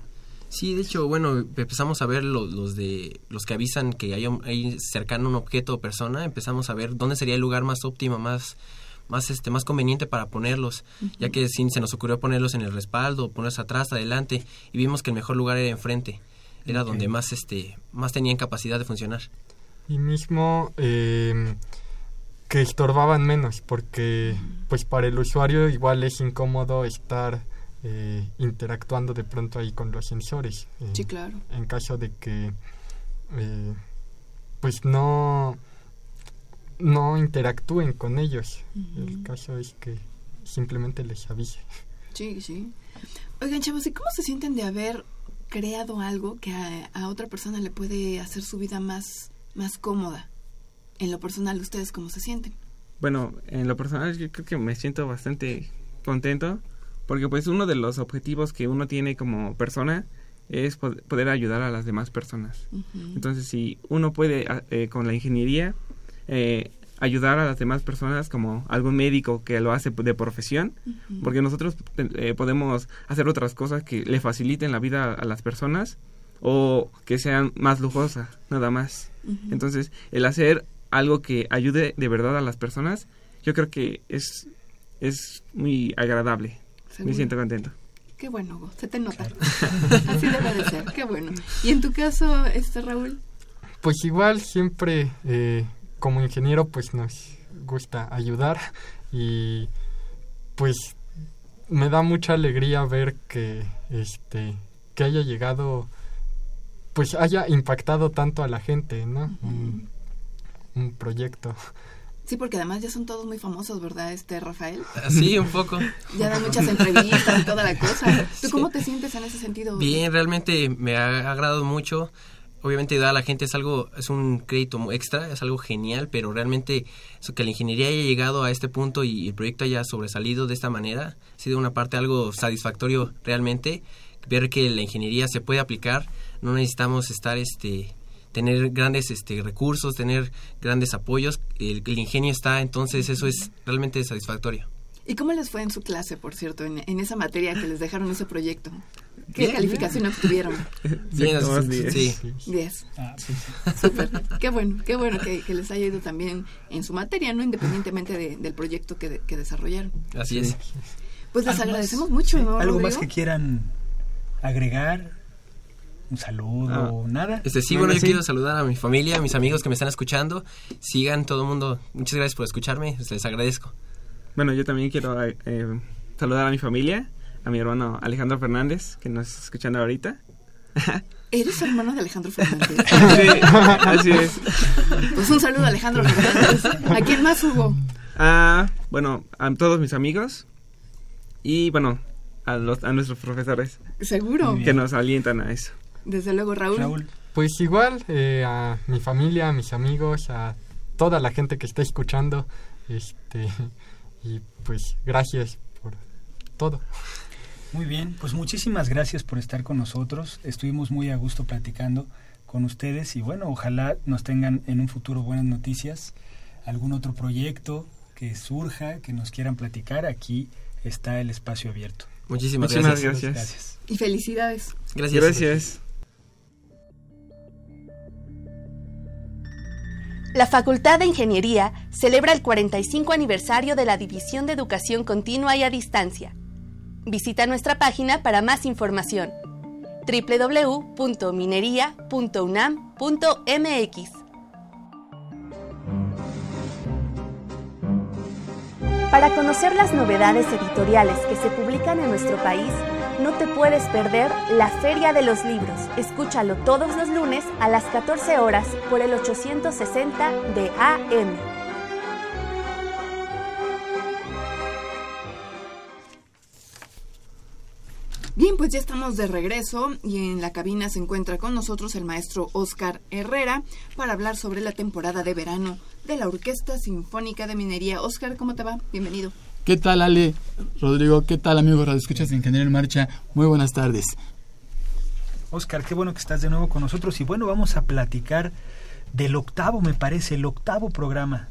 Sí, de hecho, bueno, empezamos a ver lo- los de los que avisan que hay, un- hay cercano un objeto o persona, empezamos a ver dónde sería el lugar más óptimo, más más este más conveniente para ponerlos, ya que sí se nos ocurrió ponerlos en el respaldo, ponerlos atrás, adelante y vimos que el mejor lugar era enfrente. Era donde más este más tenían capacidad de funcionar. Y mismo eh, que estorbaban menos, porque pues para el usuario igual es incómodo estar eh, interactuando de pronto ahí con los sensores. eh, Sí, claro. En caso de que eh, pues no no interactúen con ellos. El caso es que simplemente les avise. Sí, sí. Oigan, chavos, ¿y cómo se sienten de haber creado algo que a, a otra persona le puede hacer su vida más, más cómoda? En lo personal, ¿ustedes cómo se sienten? Bueno, en lo personal yo creo que me siento bastante contento porque pues uno de los objetivos que uno tiene como persona es pod- poder ayudar a las demás personas. Entonces, si uno puede a- eh, con la ingeniería eh, ayudar a las demás personas como algún médico que lo hace de profesión, porque nosotros eh, podemos hacer otras cosas que le faciliten la vida a las personas o que sean más lujosas, nada más. Entonces, el hacer algo que ayude de verdad a las personas, yo creo que es, es muy agradable. Seguro. Me siento contento. Qué bueno, Hugo, se te nota. Así debe de ser, qué bueno. ¿Y en tu caso, este Raúl? Pues igual siempre eh, como ingeniero pues nos gusta ayudar y pues me da mucha alegría ver que este que haya llegado pues haya impactado tanto a la gente, ¿no? Un, un proyecto. Sí, porque además ya son todos muy famosos, ¿verdad, este Rafael? Así un poco. Ya dan muchas entrevistas y toda la cosa. ¿Tú cómo te sientes en ese sentido? Bien, realmente me ha agradado mucho. Obviamente ayudar a la gente es algo, es un crédito extra, es algo genial, pero realmente eso que la ingeniería haya llegado a este punto y el proyecto haya sobresalido de esta manera, ha sido una parte algo satisfactorio realmente, ver que la ingeniería se puede aplicar, no necesitamos estar este tener grandes este recursos, tener grandes apoyos, el, el ingenio está, entonces eso es realmente satisfactorio. ¿Y cómo les fue en su clase, por cierto, en, en esa materia que les dejaron ese proyecto? ¿Qué Bien. calificación obtuvieron? Bien, sí, diez. sí. Diez. Ah, Súper. Qué bueno, qué bueno que, que les haya ido también en su materia, ¿no? Independientemente de- del proyecto que, de- que desarrollaron. Así es. Pues les agradecemos mucho, Sí, ¿no, ¿Algo más que quieran agregar? ¿Un saludo? ¿Nada? Este, sí, Bueno, yo quiero saludar a mi familia, a mis amigos que me están escuchando. Sigan todo el mundo. Muchas gracias por escucharme. Les agradezco. Bueno, yo también quiero eh, saludar a mi familia, a mi hermano Alejandro Fernández, que nos está escuchando ahorita. ¿Eres hermano de Alejandro Fernández? Sí, así es. Pues un saludo a Alejandro Fernández. ¿A quién más hubo? Ah, bueno, a todos mis amigos y bueno, a, los, a nuestros profesores Seguro. que nos alientan a eso. Desde luego, Raúl. Raúl. Pues igual eh, a mi familia, a mis amigos, a toda la gente que está escuchando, este y pues gracias por todo. Muy bien, pues muchísimas gracias por estar con nosotros. Estuvimos muy a gusto platicando con ustedes y bueno, ojalá nos tengan en un futuro buenas noticias, algún otro proyecto que surja, que nos quieran platicar. Aquí está el espacio abierto. Muchísimas Muchísimas gracias. gracias. Y felicidades. Gracias. Gracias. La Facultad de Ingeniería celebra el 45 aniversario de la División de Educación Continua y a Distancia. Visita nuestra página para más información www.minería.unam.mx. Para conocer las novedades editoriales que se publican en nuestro país, no te puedes perder la Feria de los Libros. Escúchalo todos los lunes a las 14 horas por el 860 de AM. Bien, pues ya estamos de regreso y en la cabina se encuentra con nosotros el maestro Oscar Herrera para hablar sobre la temporada de verano de la Orquesta Sinfónica de Minería. Oscar, ¿cómo te va? Bienvenido. ¿Qué tal, Ale? Rodrigo, ¿qué tal, amigos Radio Escuchas de Ingeniería en Marcha? Muy buenas tardes. Oscar, qué bueno que estás de nuevo con nosotros y bueno, vamos a platicar del octavo, me parece, el octavo programa.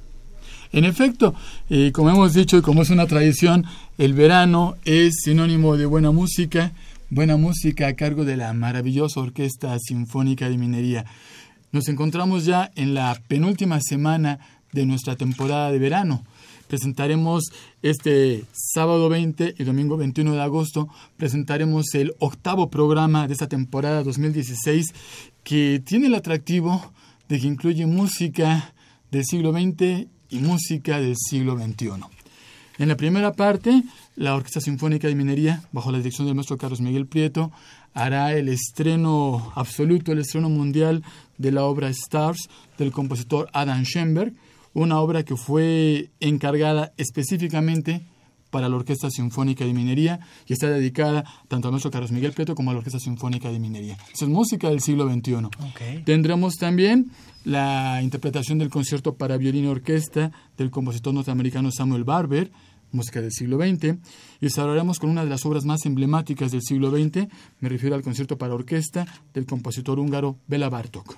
En efecto, eh, como hemos dicho y como es una tradición, el verano es sinónimo de buena música, buena música a cargo de la maravillosa Orquesta Sinfónica de Minería. Nos encontramos ya en la penúltima semana de nuestra temporada de verano. Presentaremos este sábado 20 y domingo 21 de agosto, presentaremos el octavo programa de esta temporada 2016 que tiene el atractivo de que incluye música del siglo XX y música del siglo XXI. En la primera parte, la Orquesta Sinfónica de Minería, bajo la dirección del maestro Carlos Miguel Prieto, hará el estreno absoluto, el estreno mundial de la obra Stars del compositor Adam Schoenberg, una obra que fue encargada específicamente para la Orquesta Sinfónica de Minería y está dedicada tanto al maestro Carlos Miguel Prieto como a la Orquesta Sinfónica de Minería. Esa es música del siglo XXI. Tendremos también la interpretación del concierto para violín y orquesta del compositor norteamericano Samuel Barber, música del siglo XX, y cerraremos con una de las obras más emblemáticas del siglo XX, me refiero al concierto para orquesta del compositor húngaro Bela Bartok.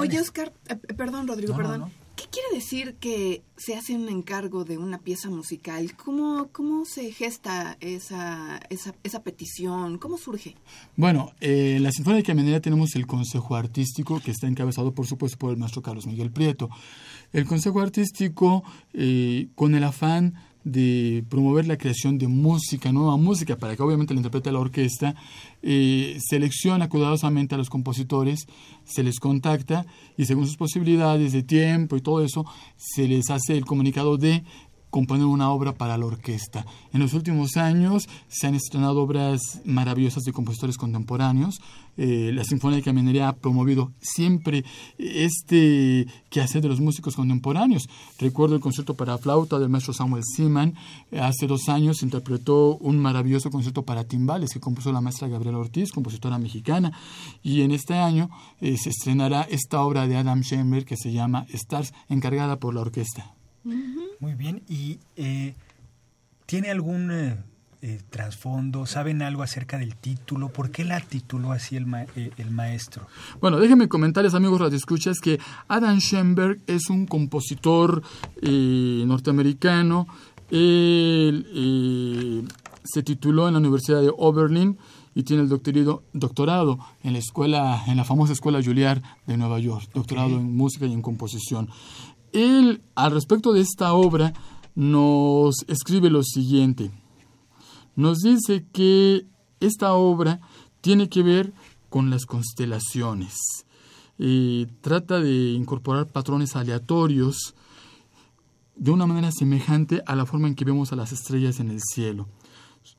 Oye, Oscar, eh, perdón, Rodrigo, No, no, perdón. no. ¿Qué quiere decir que se hace un encargo de una pieza musical? ¿Cómo, cómo se gesta esa, esa, esa petición? ¿Cómo surge? Bueno, eh, la Sinfónica de Minería tenemos el Consejo Artístico, que está encabezado, por supuesto, por el maestro Carlos Miguel Prieto. El Consejo Artístico, eh, con el afán de promover la creación de música, nueva música, para que obviamente la interprete la orquesta, eh, selecciona cuidadosamente a los compositores, se les contacta y según sus posibilidades de tiempo y todo eso, se les hace el comunicado de componer una obra para la orquesta. En los últimos años se han estrenado obras maravillosas de compositores contemporáneos. Eh, la Sinfónica de Minería ha promovido siempre este quehacer de los músicos contemporáneos. Recuerdo el concierto para flauta del maestro Samuel Seaman. Hace dos años interpretó un maravilloso concierto para timbales que compuso la maestra Gabriela Ortiz, compositora mexicana. Y en este año eh, se estrenará esta obra de Adam Schoenberg que se llama Stars, encargada por la orquesta. Muy bien. ¿Y eh, tiene algún eh, eh, trasfondo? ¿Saben algo acerca del título? ¿Por qué la tituló así el, ma- eh, el maestro? Bueno, déjenme comentarles, amigos radioescuchas, que Adam Schoenberg es un compositor eh, norteamericano. Él eh, se tituló en la Universidad de Oberlin y tiene el doctorado, doctorado en la escuela, en la famosa escuela Juilliard de Nueva York, doctorado en música y en composición. Él, al respecto de esta obra, nos escribe lo siguiente. Nos dice que esta obra tiene que ver con las constelaciones. Eh, trata de incorporar patrones aleatorios de una manera semejante a la forma en que vemos a las estrellas en el cielo.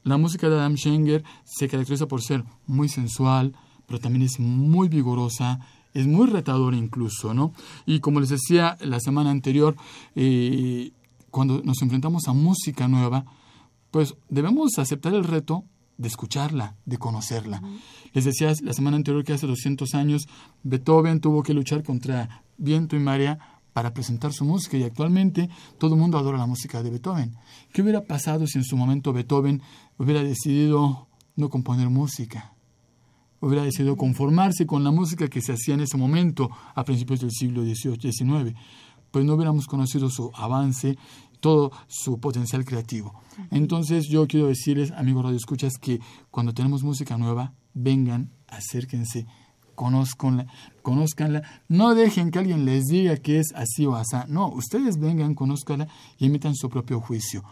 La música de Adam Schenger se caracteriza por ser muy sensual, pero también es muy vigorosa, es muy retadora incluso, ¿no? Y como les decía la semana anterior, eh, cuando nos enfrentamos a música nueva, pues debemos aceptar el reto de escucharla, de conocerla. Les decía la semana anterior que hace 200 años Beethoven tuvo que luchar contra viento y marea para presentar su música y actualmente todo el mundo adora la música de Beethoven. ¿Qué hubiera pasado si en su momento Beethoven hubiera decidido no componer música? Hubiera decidido conformarse con la música que se hacía en ese momento, a principios del siglo XVIII-XIX. Pues no hubiéramos conocido su avance, todo su potencial creativo. Entonces yo quiero decirles, amigos radioescuchas, que cuando tenemos música nueva, vengan, acérquense, conozcanla, conozcanla, no dejen que alguien les diga que es así o así, no, ustedes vengan, conozcanla y emitan su propio juicio.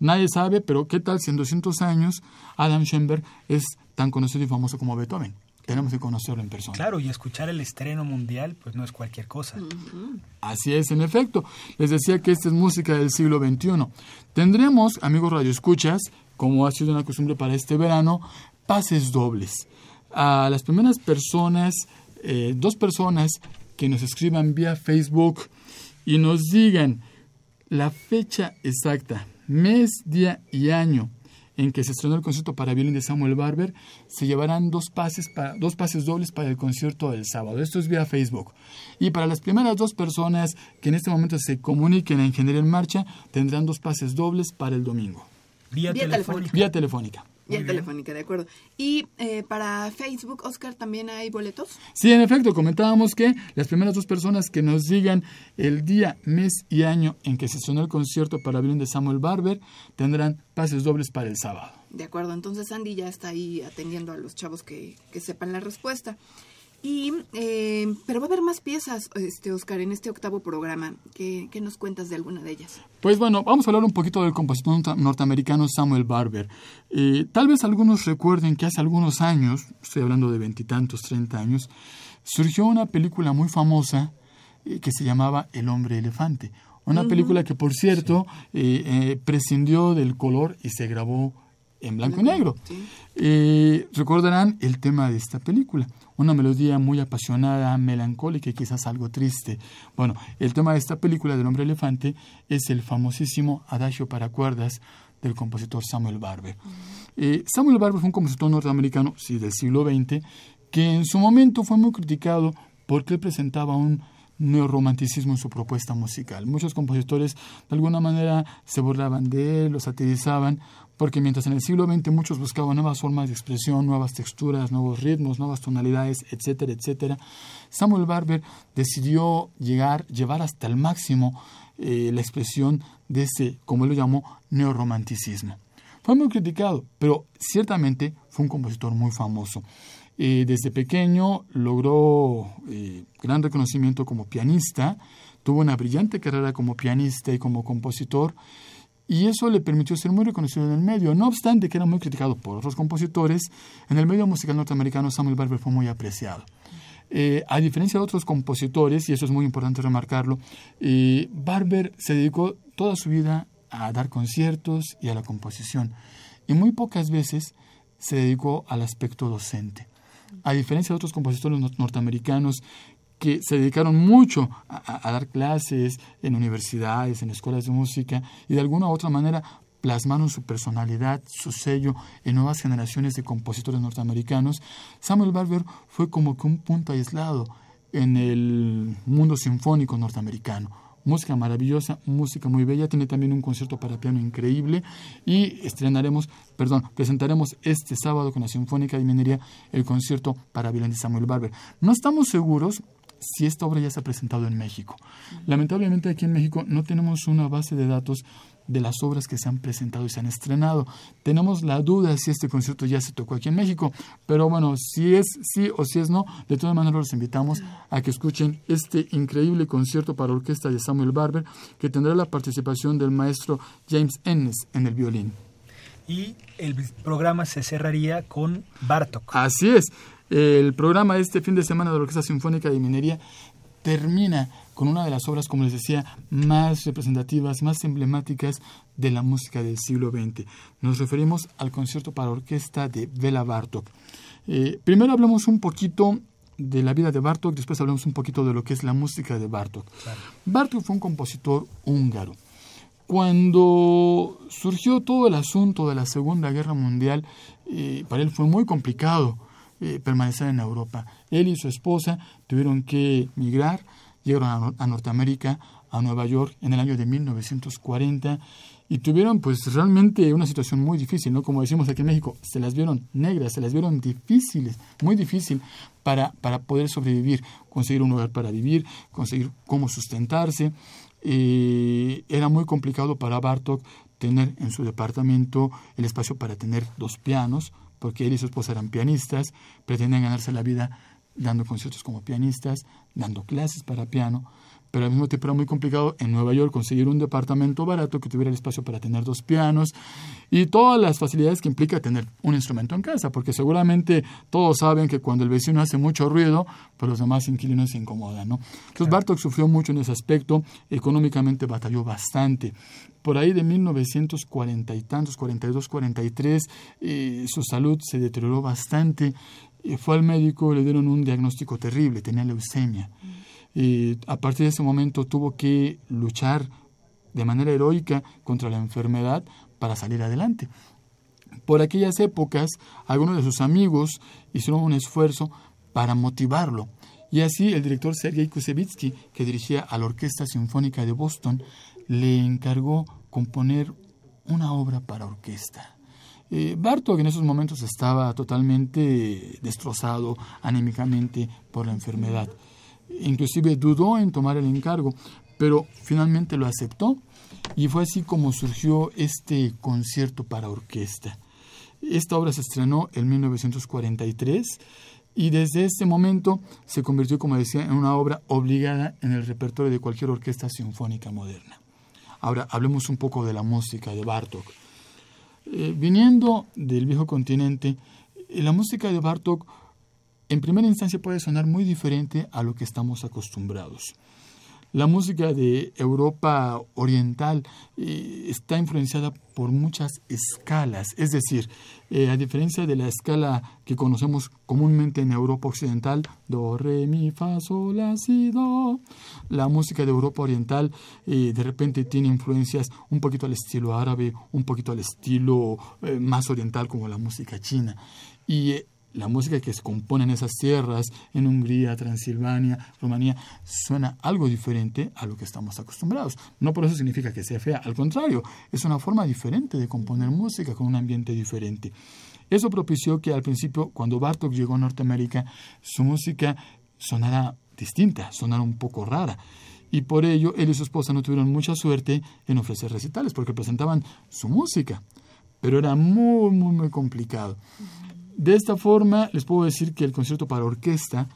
Nadie sabe, pero ¿qué tal si en 200 años Adam Schoenberg es tan conocido y famoso como Beethoven? Tenemos que conocerlo en persona. Claro, y escuchar el estreno mundial, pues no es cualquier cosa. Así es, en efecto. Les decía que esta es música del siglo XXI. Tendremos, amigos radioescuchas, como ha sido una costumbre para este verano, pases dobles. A las primeras personas, eh, dos personas que nos escriban vía Facebook y nos digan la fecha exacta, mes, día y año en que se estrenó el concierto para violín de Samuel Barber, se llevarán dos pases, para, dos pases dobles para el concierto del sábado. Esto es vía Facebook. Y para las primeras dos personas que en este momento se comuniquen a Ingeniería en Marcha, tendrán dos pases dobles para el domingo. Vía, Vía telefónica. Vía telefónica. Vía telefónica, de acuerdo. Y eh, para Facebook, Oscar, ¿también hay boletos? Sí, en efecto, comentábamos que las primeras dos personas que nos digan el día, mes y año en que se sonó el concierto para violín de Samuel Barber tendrán pases dobles para el sábado. De acuerdo, entonces Andy ya está ahí atendiendo a los chavos que, que sepan la respuesta. Y, eh, pero va a haber más piezas, este Oscar, en este octavo programa. ¿Qué, qué nos cuentas de alguna de ellas? Pues bueno, vamos a hablar un poquito del compositor norte- norteamericano Samuel Barber. Eh, tal vez algunos recuerden que hace algunos años, estoy hablando de veintitantos, treinta años, surgió una película muy famosa eh, que se llamaba El hombre elefante. Una película que, por cierto, eh, eh, prescindió del color y se grabó en blanco y negro. Sí. Eh, recordarán el tema de esta película, una melodía muy apasionada, melancólica y quizás algo triste. Bueno, el tema de esta película del hombre elefante es el famosísimo Adagio para cuerdas del compositor Samuel Barber. Eh, Samuel Barber fue un compositor norteamericano, sí, del siglo XX, que en su momento fue muy criticado porque presentaba un neorromanticismo en su propuesta musical. Muchos compositores de alguna manera se burlaban de él, lo satirizaban, porque mientras en el siglo XX muchos buscaban nuevas formas de expresión, nuevas texturas, nuevos ritmos, nuevas tonalidades, etcétera, etcétera, Samuel Barber decidió llegar, llevar hasta el máximo eh, la expresión de ese, como él lo llamó, neorromanticismo. Fue muy criticado, pero ciertamente fue un compositor muy famoso. Eh, desde pequeño logró eh, gran reconocimiento como pianista, tuvo una brillante carrera como pianista y como compositor, y eso le permitió ser muy reconocido en el medio. No obstante que era muy criticado por otros compositores, en el medio musical norteamericano Samuel Barber fue muy apreciado. Eh, a diferencia de otros compositores, y eso es muy importante remarcarlo, eh, Barber se dedicó toda su vida a dar conciertos y a la composición, y muy pocas veces se dedicó al aspecto docente. A diferencia de otros compositores nor- norteamericanos que se dedicaron mucho a, a- dar clases en universidades, en escuelas de música, y de alguna u otra manera plasmaron su personalidad, su sello en nuevas generaciones de compositores norteamericanos, Samuel Barber fue como que un punto aislado en el mundo sinfónico norteamericano. Música maravillosa, música muy bella, tiene también un concierto para piano increíble y estrenaremos, perdón, presentaremos este sábado con la Sinfónica de Minería el concierto para violín de Samuel Barber. No estamos seguros si esta obra ya se ha presentado en México. Lamentablemente aquí en México no tenemos una base de datos de las obras que se han presentado y se han estrenado. Tenemos la duda si este concierto ya se tocó aquí en México, pero bueno, si es sí o si es no, de todas maneras los invitamos a que escuchen este increíble concierto para orquesta de Samuel Barber que tendrá la participación del maestro James Ennis en el violín. Y el programa se cerraría con Bartok. Así es. El programa de este fin de semana de la Orquesta Sinfónica de Minería termina con una de las obras, como les decía, más representativas, más emblemáticas de la música del siglo XX. Nos referimos al concierto para orquesta de Bela Bartok. Eh, primero hablamos un poquito de la vida de Bartok, después hablamos un poquito de lo que es la música de Bartok. Bartok fue un compositor húngaro. Cuando surgió todo el asunto de la Segunda Guerra Mundial, eh, para él fue muy complicado eh, permanecer en Europa. Él y su esposa tuvieron que migrar, llegaron a, Norteamérica, a Nueva York, en el año de 1940 y tuvieron pues realmente una situación muy difícil, ¿no? Como decimos aquí en México, se las vieron negras, se las vieron difíciles, muy difícil para, para poder sobrevivir, conseguir un lugar para vivir, conseguir cómo sustentarse. Eh, era muy complicado para Bartok tener en su departamento el espacio para tener dos pianos, porque él y su esposa eran pianistas, pretendían ganarse la vida dando conciertos como pianistas, dando clases para piano, pero al mismo tiempo era muy complicado en Nueva York conseguir un departamento barato que tuviera el espacio para tener dos pianos y todas las facilidades que implica tener un instrumento en casa, porque seguramente todos saben que cuando el vecino hace mucho ruido, pues los demás inquilinos se incomodan, ¿no? Entonces Bartok sufrió mucho en ese aspecto, económicamente batalló bastante. Por ahí de 1940 y tantos, 42, 43, eh, su salud se deterioró bastante. y fue al médico, le dieron un diagnóstico terrible, tenía leucemia. Y a partir de ese momento tuvo que luchar de manera heroica contra la enfermedad para salir adelante. Por aquellas épocas, algunos de sus amigos hicieron un esfuerzo para motivarlo. Y así el director Sergei Kusevitsky, que dirigía a la Orquesta Sinfónica de Boston, le encargó componer una obra para orquesta. Eh, Bartok en esos momentos estaba totalmente destrozado anímicamente por la enfermedad inclusive dudó en tomar el encargo, pero finalmente lo aceptó y fue así como surgió este concierto para orquesta. Esta obra se estrenó en 1943 y desde este momento se convirtió, como decía, en una obra obligada en el repertorio de cualquier orquesta sinfónica moderna. Ahora hablemos un poco de la música de Bartok. Eh, viniendo del viejo continente, eh, la música de Bartok en primera instancia puede sonar muy diferente a lo que estamos acostumbrados. La música de Europa Oriental eh, está influenciada por muchas escalas, es decir, eh, a diferencia de la escala que conocemos comúnmente en Europa Occidental, do, re, mi, fa, sol, la, si, do, la música de Europa Oriental eh, de repente tiene influencias un poquito al estilo árabe, un poquito al estilo más oriental como la música china. Y la música que se compone en esas tierras, en Hungría, Transilvania, Rumanía, suena algo diferente a lo que estamos acostumbrados. No por eso significa que sea fea, al contrario, es una forma diferente de componer música con un ambiente diferente. Eso propició que al principio, cuando Bartok llegó a Norteamérica, su música sonara distinta, sonara un poco rara. Y por ello, él y su esposa no tuvieron mucha suerte en ofrecer recitales, porque presentaban su música. Pero era muy, muy, muy complicado. De esta forma, les puedo decir que el concierto para orquesta,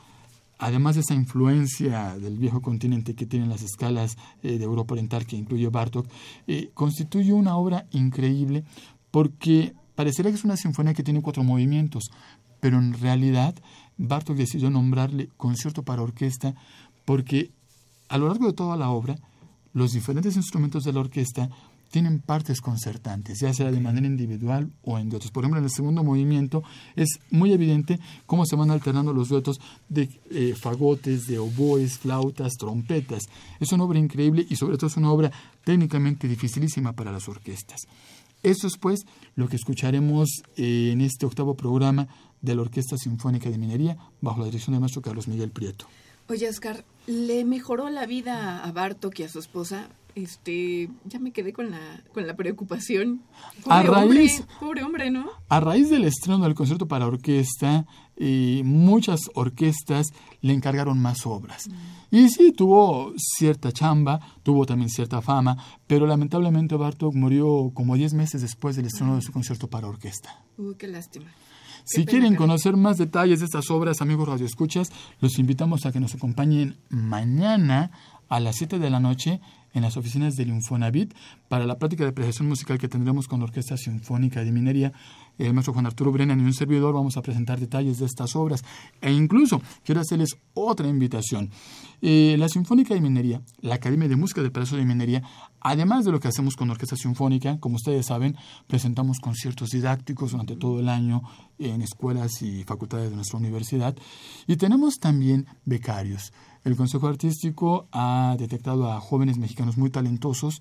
además de esa influencia del viejo continente que tienen las escalas eh, de Europa Oriental, que incluye Bartok, eh, constituye una obra increíble porque parecería que es una sinfonía que tiene cuatro movimientos, pero en realidad Bartok decidió nombrarle concierto para orquesta porque a lo largo de toda la obra, los diferentes instrumentos de la orquesta tienen partes concertantes, ya sea de manera individual o en duetos. Por ejemplo, en el segundo movimiento es muy evidente cómo se van alternando los duetos de eh, fagotes, de oboes, flautas, trompetas. Es una obra increíble y sobre todo es una obra técnicamente dificilísima para las orquestas. Esto es pues lo que escucharemos eh, en este octavo programa de la Orquesta Sinfónica de Minería bajo la dirección del maestro Carlos Miguel Prieto. Oye, Oscar, ¿le mejoró la vida a Bartok y a su esposa este, ya me quedé con la, con la preocupación. a raíz, pobre hombre, ¿no? A raíz del estreno del concierto para orquesta, y muchas orquestas le encargaron más obras. Mm. Y sí, tuvo cierta chamba, tuvo también cierta fama, pero lamentablemente Bartok murió como 10 meses después del estreno de su concierto para orquesta. Uy, qué lástima. Si quieren conocer más detalles de estas obras, amigos radioescuchas, los invitamos a que nos acompañen mañana a las 7 de la noche en las oficinas del Infonavit para la práctica de apreciación musical que tendremos con la Orquesta Sinfónica de Minería. El maestro Juan Arturo Brennan y un servidor vamos a presentar detalles de estas obras. E incluso quiero hacerles otra invitación. Eh, la Sinfónica de Minería, la Academia de Música del Palacio de Minería, además de lo que hacemos con la Orquesta Sinfónica, como ustedes saben, presentamos conciertos didácticos durante todo el año en escuelas y facultades de nuestra universidad. Y tenemos también becarios. El Consejo Artístico ha detectado a jóvenes mexicanos muy talentosos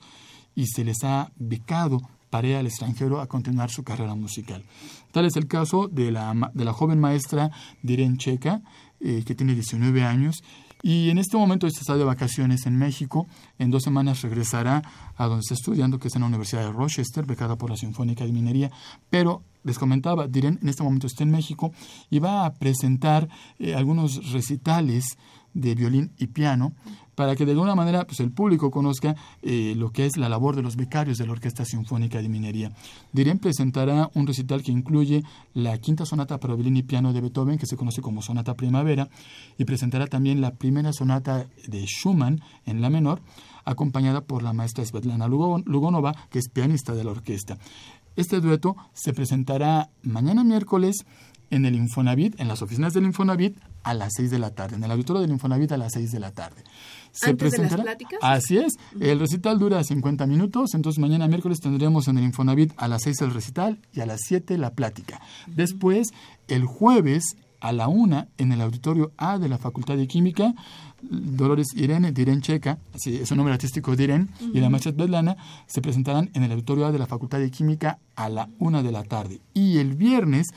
y se les ha becado para ir al extranjero a continuar su carrera musical. Tal es el caso de la, de la joven maestra Diren Checa, eh, que tiene 19 años y en este momento está de vacaciones en México. En dos semanas regresará a donde está estudiando, que es en la Universidad de Rochester, becada por la Sinfónica de Minería. Pero les comentaba, Diren en este momento está en México y va a presentar eh, algunos recitales de violín y piano para que de alguna manera pues, el público conozca eh, lo que es la labor de los becarios de la Orquesta Sinfónica de Minería. Diren presentará un recital que incluye la quinta sonata para violín y piano de Beethoven, que se conoce como Sonata Primavera, y presentará también la primera sonata de Schumann en la menor, acompañada por la maestra Svetlana Lugonova, que es pianista de la orquesta. Este dueto se presentará mañana miércoles en el Infonavit, en las oficinas del Infonavit, a las 6 de la tarde, en el auditorio del Infonavit a las 6 de la tarde. Se ¿Antes presentará, de las pláticas? Así es, el recital dura 50 minutos, entonces mañana miércoles tendremos en el Infonavit a las 6 el recital y a las 7 la plática. Después, el jueves a la 1 en el auditorio A de la Facultad de Química, Dolores Irene Diren Checa, así es un nombre artístico Diren, y la Machet Bedlana se presentarán en el auditorio A de la Facultad de Química a la 1 de la tarde. Y el viernes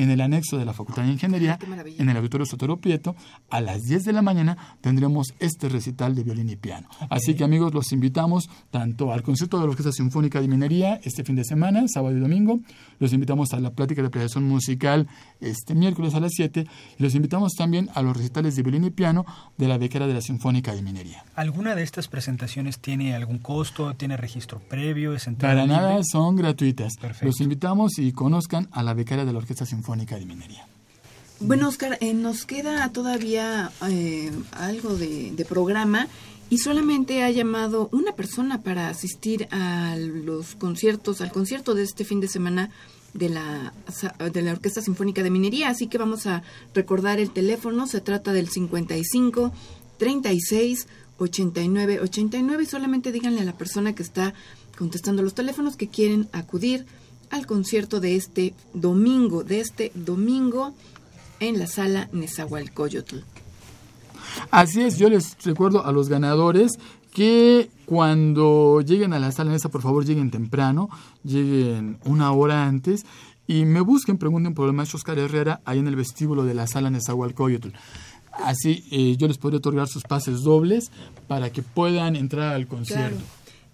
en el anexo de la Facultad de Ingeniería, en el Auditorio Sotero Prieto, a las 10 de la mañana tendremos este recital de violín y piano. Así que amigos, los invitamos tanto al concierto de la Orquesta Sinfónica de Minería este fin de semana, sábado y domingo, los invitamos a la plática de apreciación musical este miércoles a las 7 y los invitamos también a los recitales de violín y piano de la becara de la Sinfónica de Minería. ¿Alguna de estas presentaciones tiene algún costo, tiene registro previo, es Para nada, son gratuitas. Los invitamos y conozcan a la becaria de la Orquesta Sinfónica de Minería. Bueno, Oscar, eh, nos queda todavía eh, algo de, programa y solamente ha llamado una persona para asistir a los conciertos, al concierto de este fin de semana de la, de la Orquesta Sinfónica de Minería. Así que vamos a recordar el teléfono. Se trata del 55 36 89 89 y solamente díganle a la persona que está contestando los teléfonos que quieren acudir al concierto de este domingo, de este domingo en la sala Nezahualcóyotl. Así es, yo les recuerdo a los ganadores que cuando lleguen a la sala Nesa, por favor lleguen temprano, lleguen una hora antes y me busquen, pregunten por el maestro Oscar Herrera ahí en el vestíbulo de la sala Nezahualcóyotl. Así eh, yo les podré otorgar sus pases dobles para que puedan entrar al concierto.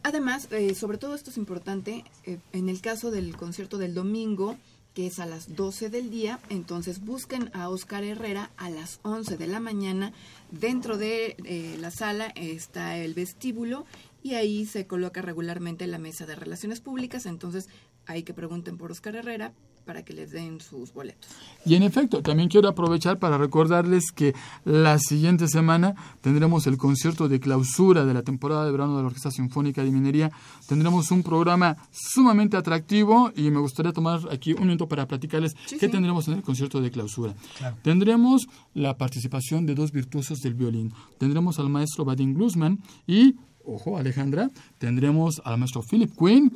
Además, eh, sobre todo esto es importante, eh, en el caso del concierto del domingo, que es a las 12 del día, entonces busquen a Oscar Herrera a las 11 de la mañana. Dentro de eh, la sala está el vestíbulo y ahí se coloca regularmente la mesa de relaciones públicas, entonces hay que pregunten por Oscar Herrera para que les den sus boletos. Y en efecto, también quiero aprovechar para recordarles que la siguiente semana tendremos el concierto de clausura de la temporada de verano de la Orquesta Sinfónica de Minería. Tendremos un programa sumamente atractivo y me gustaría tomar aquí un minuto para platicarles qué tendremos en el concierto de clausura. Tendremos la participación de dos virtuosos del violín. Tendremos al maestro Vadim Glusman y ojo Alejandra, tendremos al maestro Philip Quinn,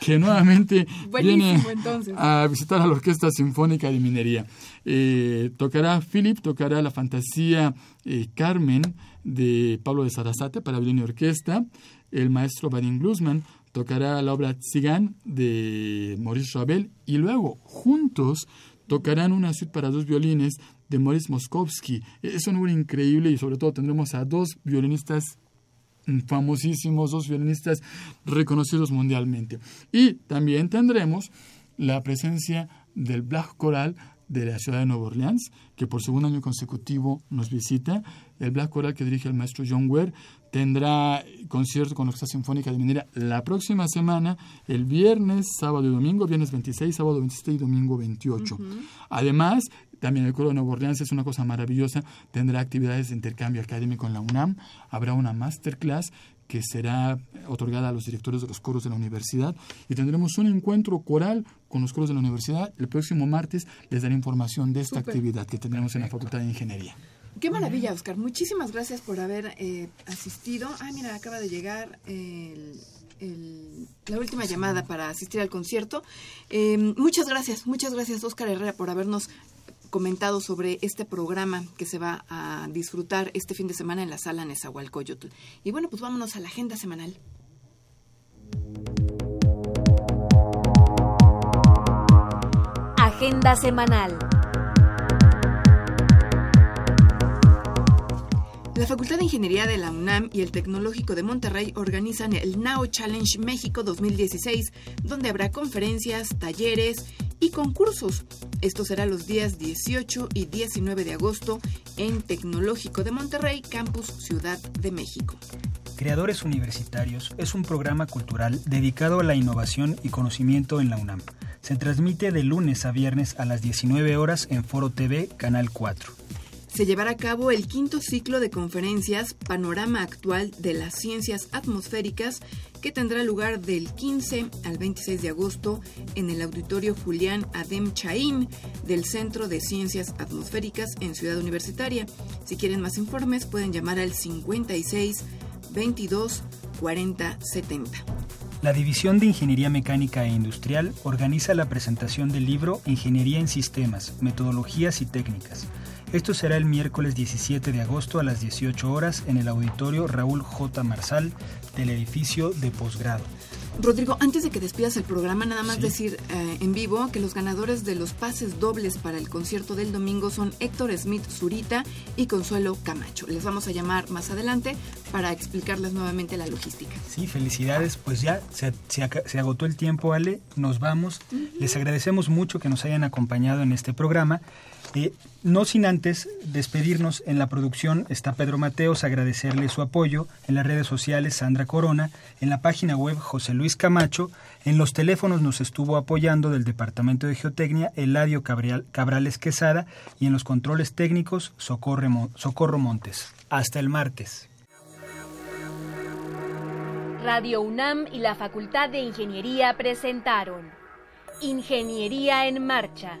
que nuevamente viene a visitar a la Orquesta Sinfónica de Minería. Eh, tocará Philip, tocará la fantasía eh, Carmen de Pablo de Sarasate para violín y orquesta. El maestro Vadim Glusman tocará la obra Tzigan de Maurice Ravel y luego juntos tocarán una suite para dos violines de Maurice Moskowski. Es un obra increíble y sobre todo tendremos a dos violinistas famosísimos, dos violinistas reconocidos mundialmente. Y también tendremos la presencia del Black Coral de la ciudad de Nueva Orleans, que por segundo año consecutivo nos visita. El Black Coral que dirige el maestro John Ware tendrá concierto con la Orquesta Sinfónica de Minera la próxima semana, el viernes, sábado y domingo, viernes 26, sábado 27 y domingo 28. Además, también el coro de Nueva Orleans es una cosa maravillosa, tendrá actividades de intercambio académico en la UNAM, habrá una masterclass que será otorgada a los directores de los coros de la universidad y tendremos un encuentro coral con los coros de la universidad. El próximo martes les daré información de esta actividad que tendremos en la Facultad de Ingeniería. Qué maravilla, Oscar. Muchísimas gracias por haber eh, asistido. Ah, mira, acaba de llegar la última llamada para asistir al concierto. Eh, muchas gracias, muchas gracias, Oscar Herrera, por habernos comentado sobre este programa que se va a disfrutar este fin de semana en la sala Nezahualcóyotl. Y bueno, pues vámonos a la agenda semanal. Agenda semanal. La Facultad de Ingeniería de la UNAM y el Tecnológico de Monterrey organizan el NAO Challenge México 2016, donde habrá conferencias, talleres y concursos. Esto será los días 18 y 19 de agosto en Tecnológico de Monterrey, Campus Ciudad de México. Creadores Universitarios es un programa cultural dedicado a la innovación y conocimiento en la UNAM. Se transmite de lunes a viernes a las 19 horas en Foro TV, Canal 4 se llevará a cabo el quinto ciclo de conferencias Panorama Actual de las Ciencias Atmosféricas que tendrá lugar del 15 al 26 de agosto en el auditorio Julián Adem Chaín del Centro de Ciencias Atmosféricas en Ciudad Universitaria. Si quieren más informes pueden llamar al 56 22 40 70. La División de Ingeniería Mecánica e Industrial organiza la presentación del libro Ingeniería en Sistemas, Metodologías y Técnicas esto será el miércoles 17 de agosto a las 18 horas en el auditorio Raúl J. Marsal del edificio de posgrado. Rodrigo, antes de que despidas el programa, nada más decir eh, en vivo que los ganadores de los pases dobles para el concierto del domingo son Héctor Smith Zurita y Consuelo Camacho. Les vamos a llamar más adelante para explicarles nuevamente la logística. Sí, felicidades. Pues ya se, se, agotó el tiempo, Ale. Nos vamos. Les agradecemos mucho que nos hayan acompañado en este programa. Eh, no sin antes despedirnos, en la producción está Pedro Mateos, agradecerle su apoyo, en las redes sociales Sandra Corona, en la página web José Luis Camacho, en los teléfonos nos estuvo apoyando del Departamento de Geotecnia Eladio Cabrales Quesada. Y en los controles técnicos Socorro Montes. Hasta el martes. Radio UNAM y la Facultad de Ingeniería presentaron Ingeniería en Marcha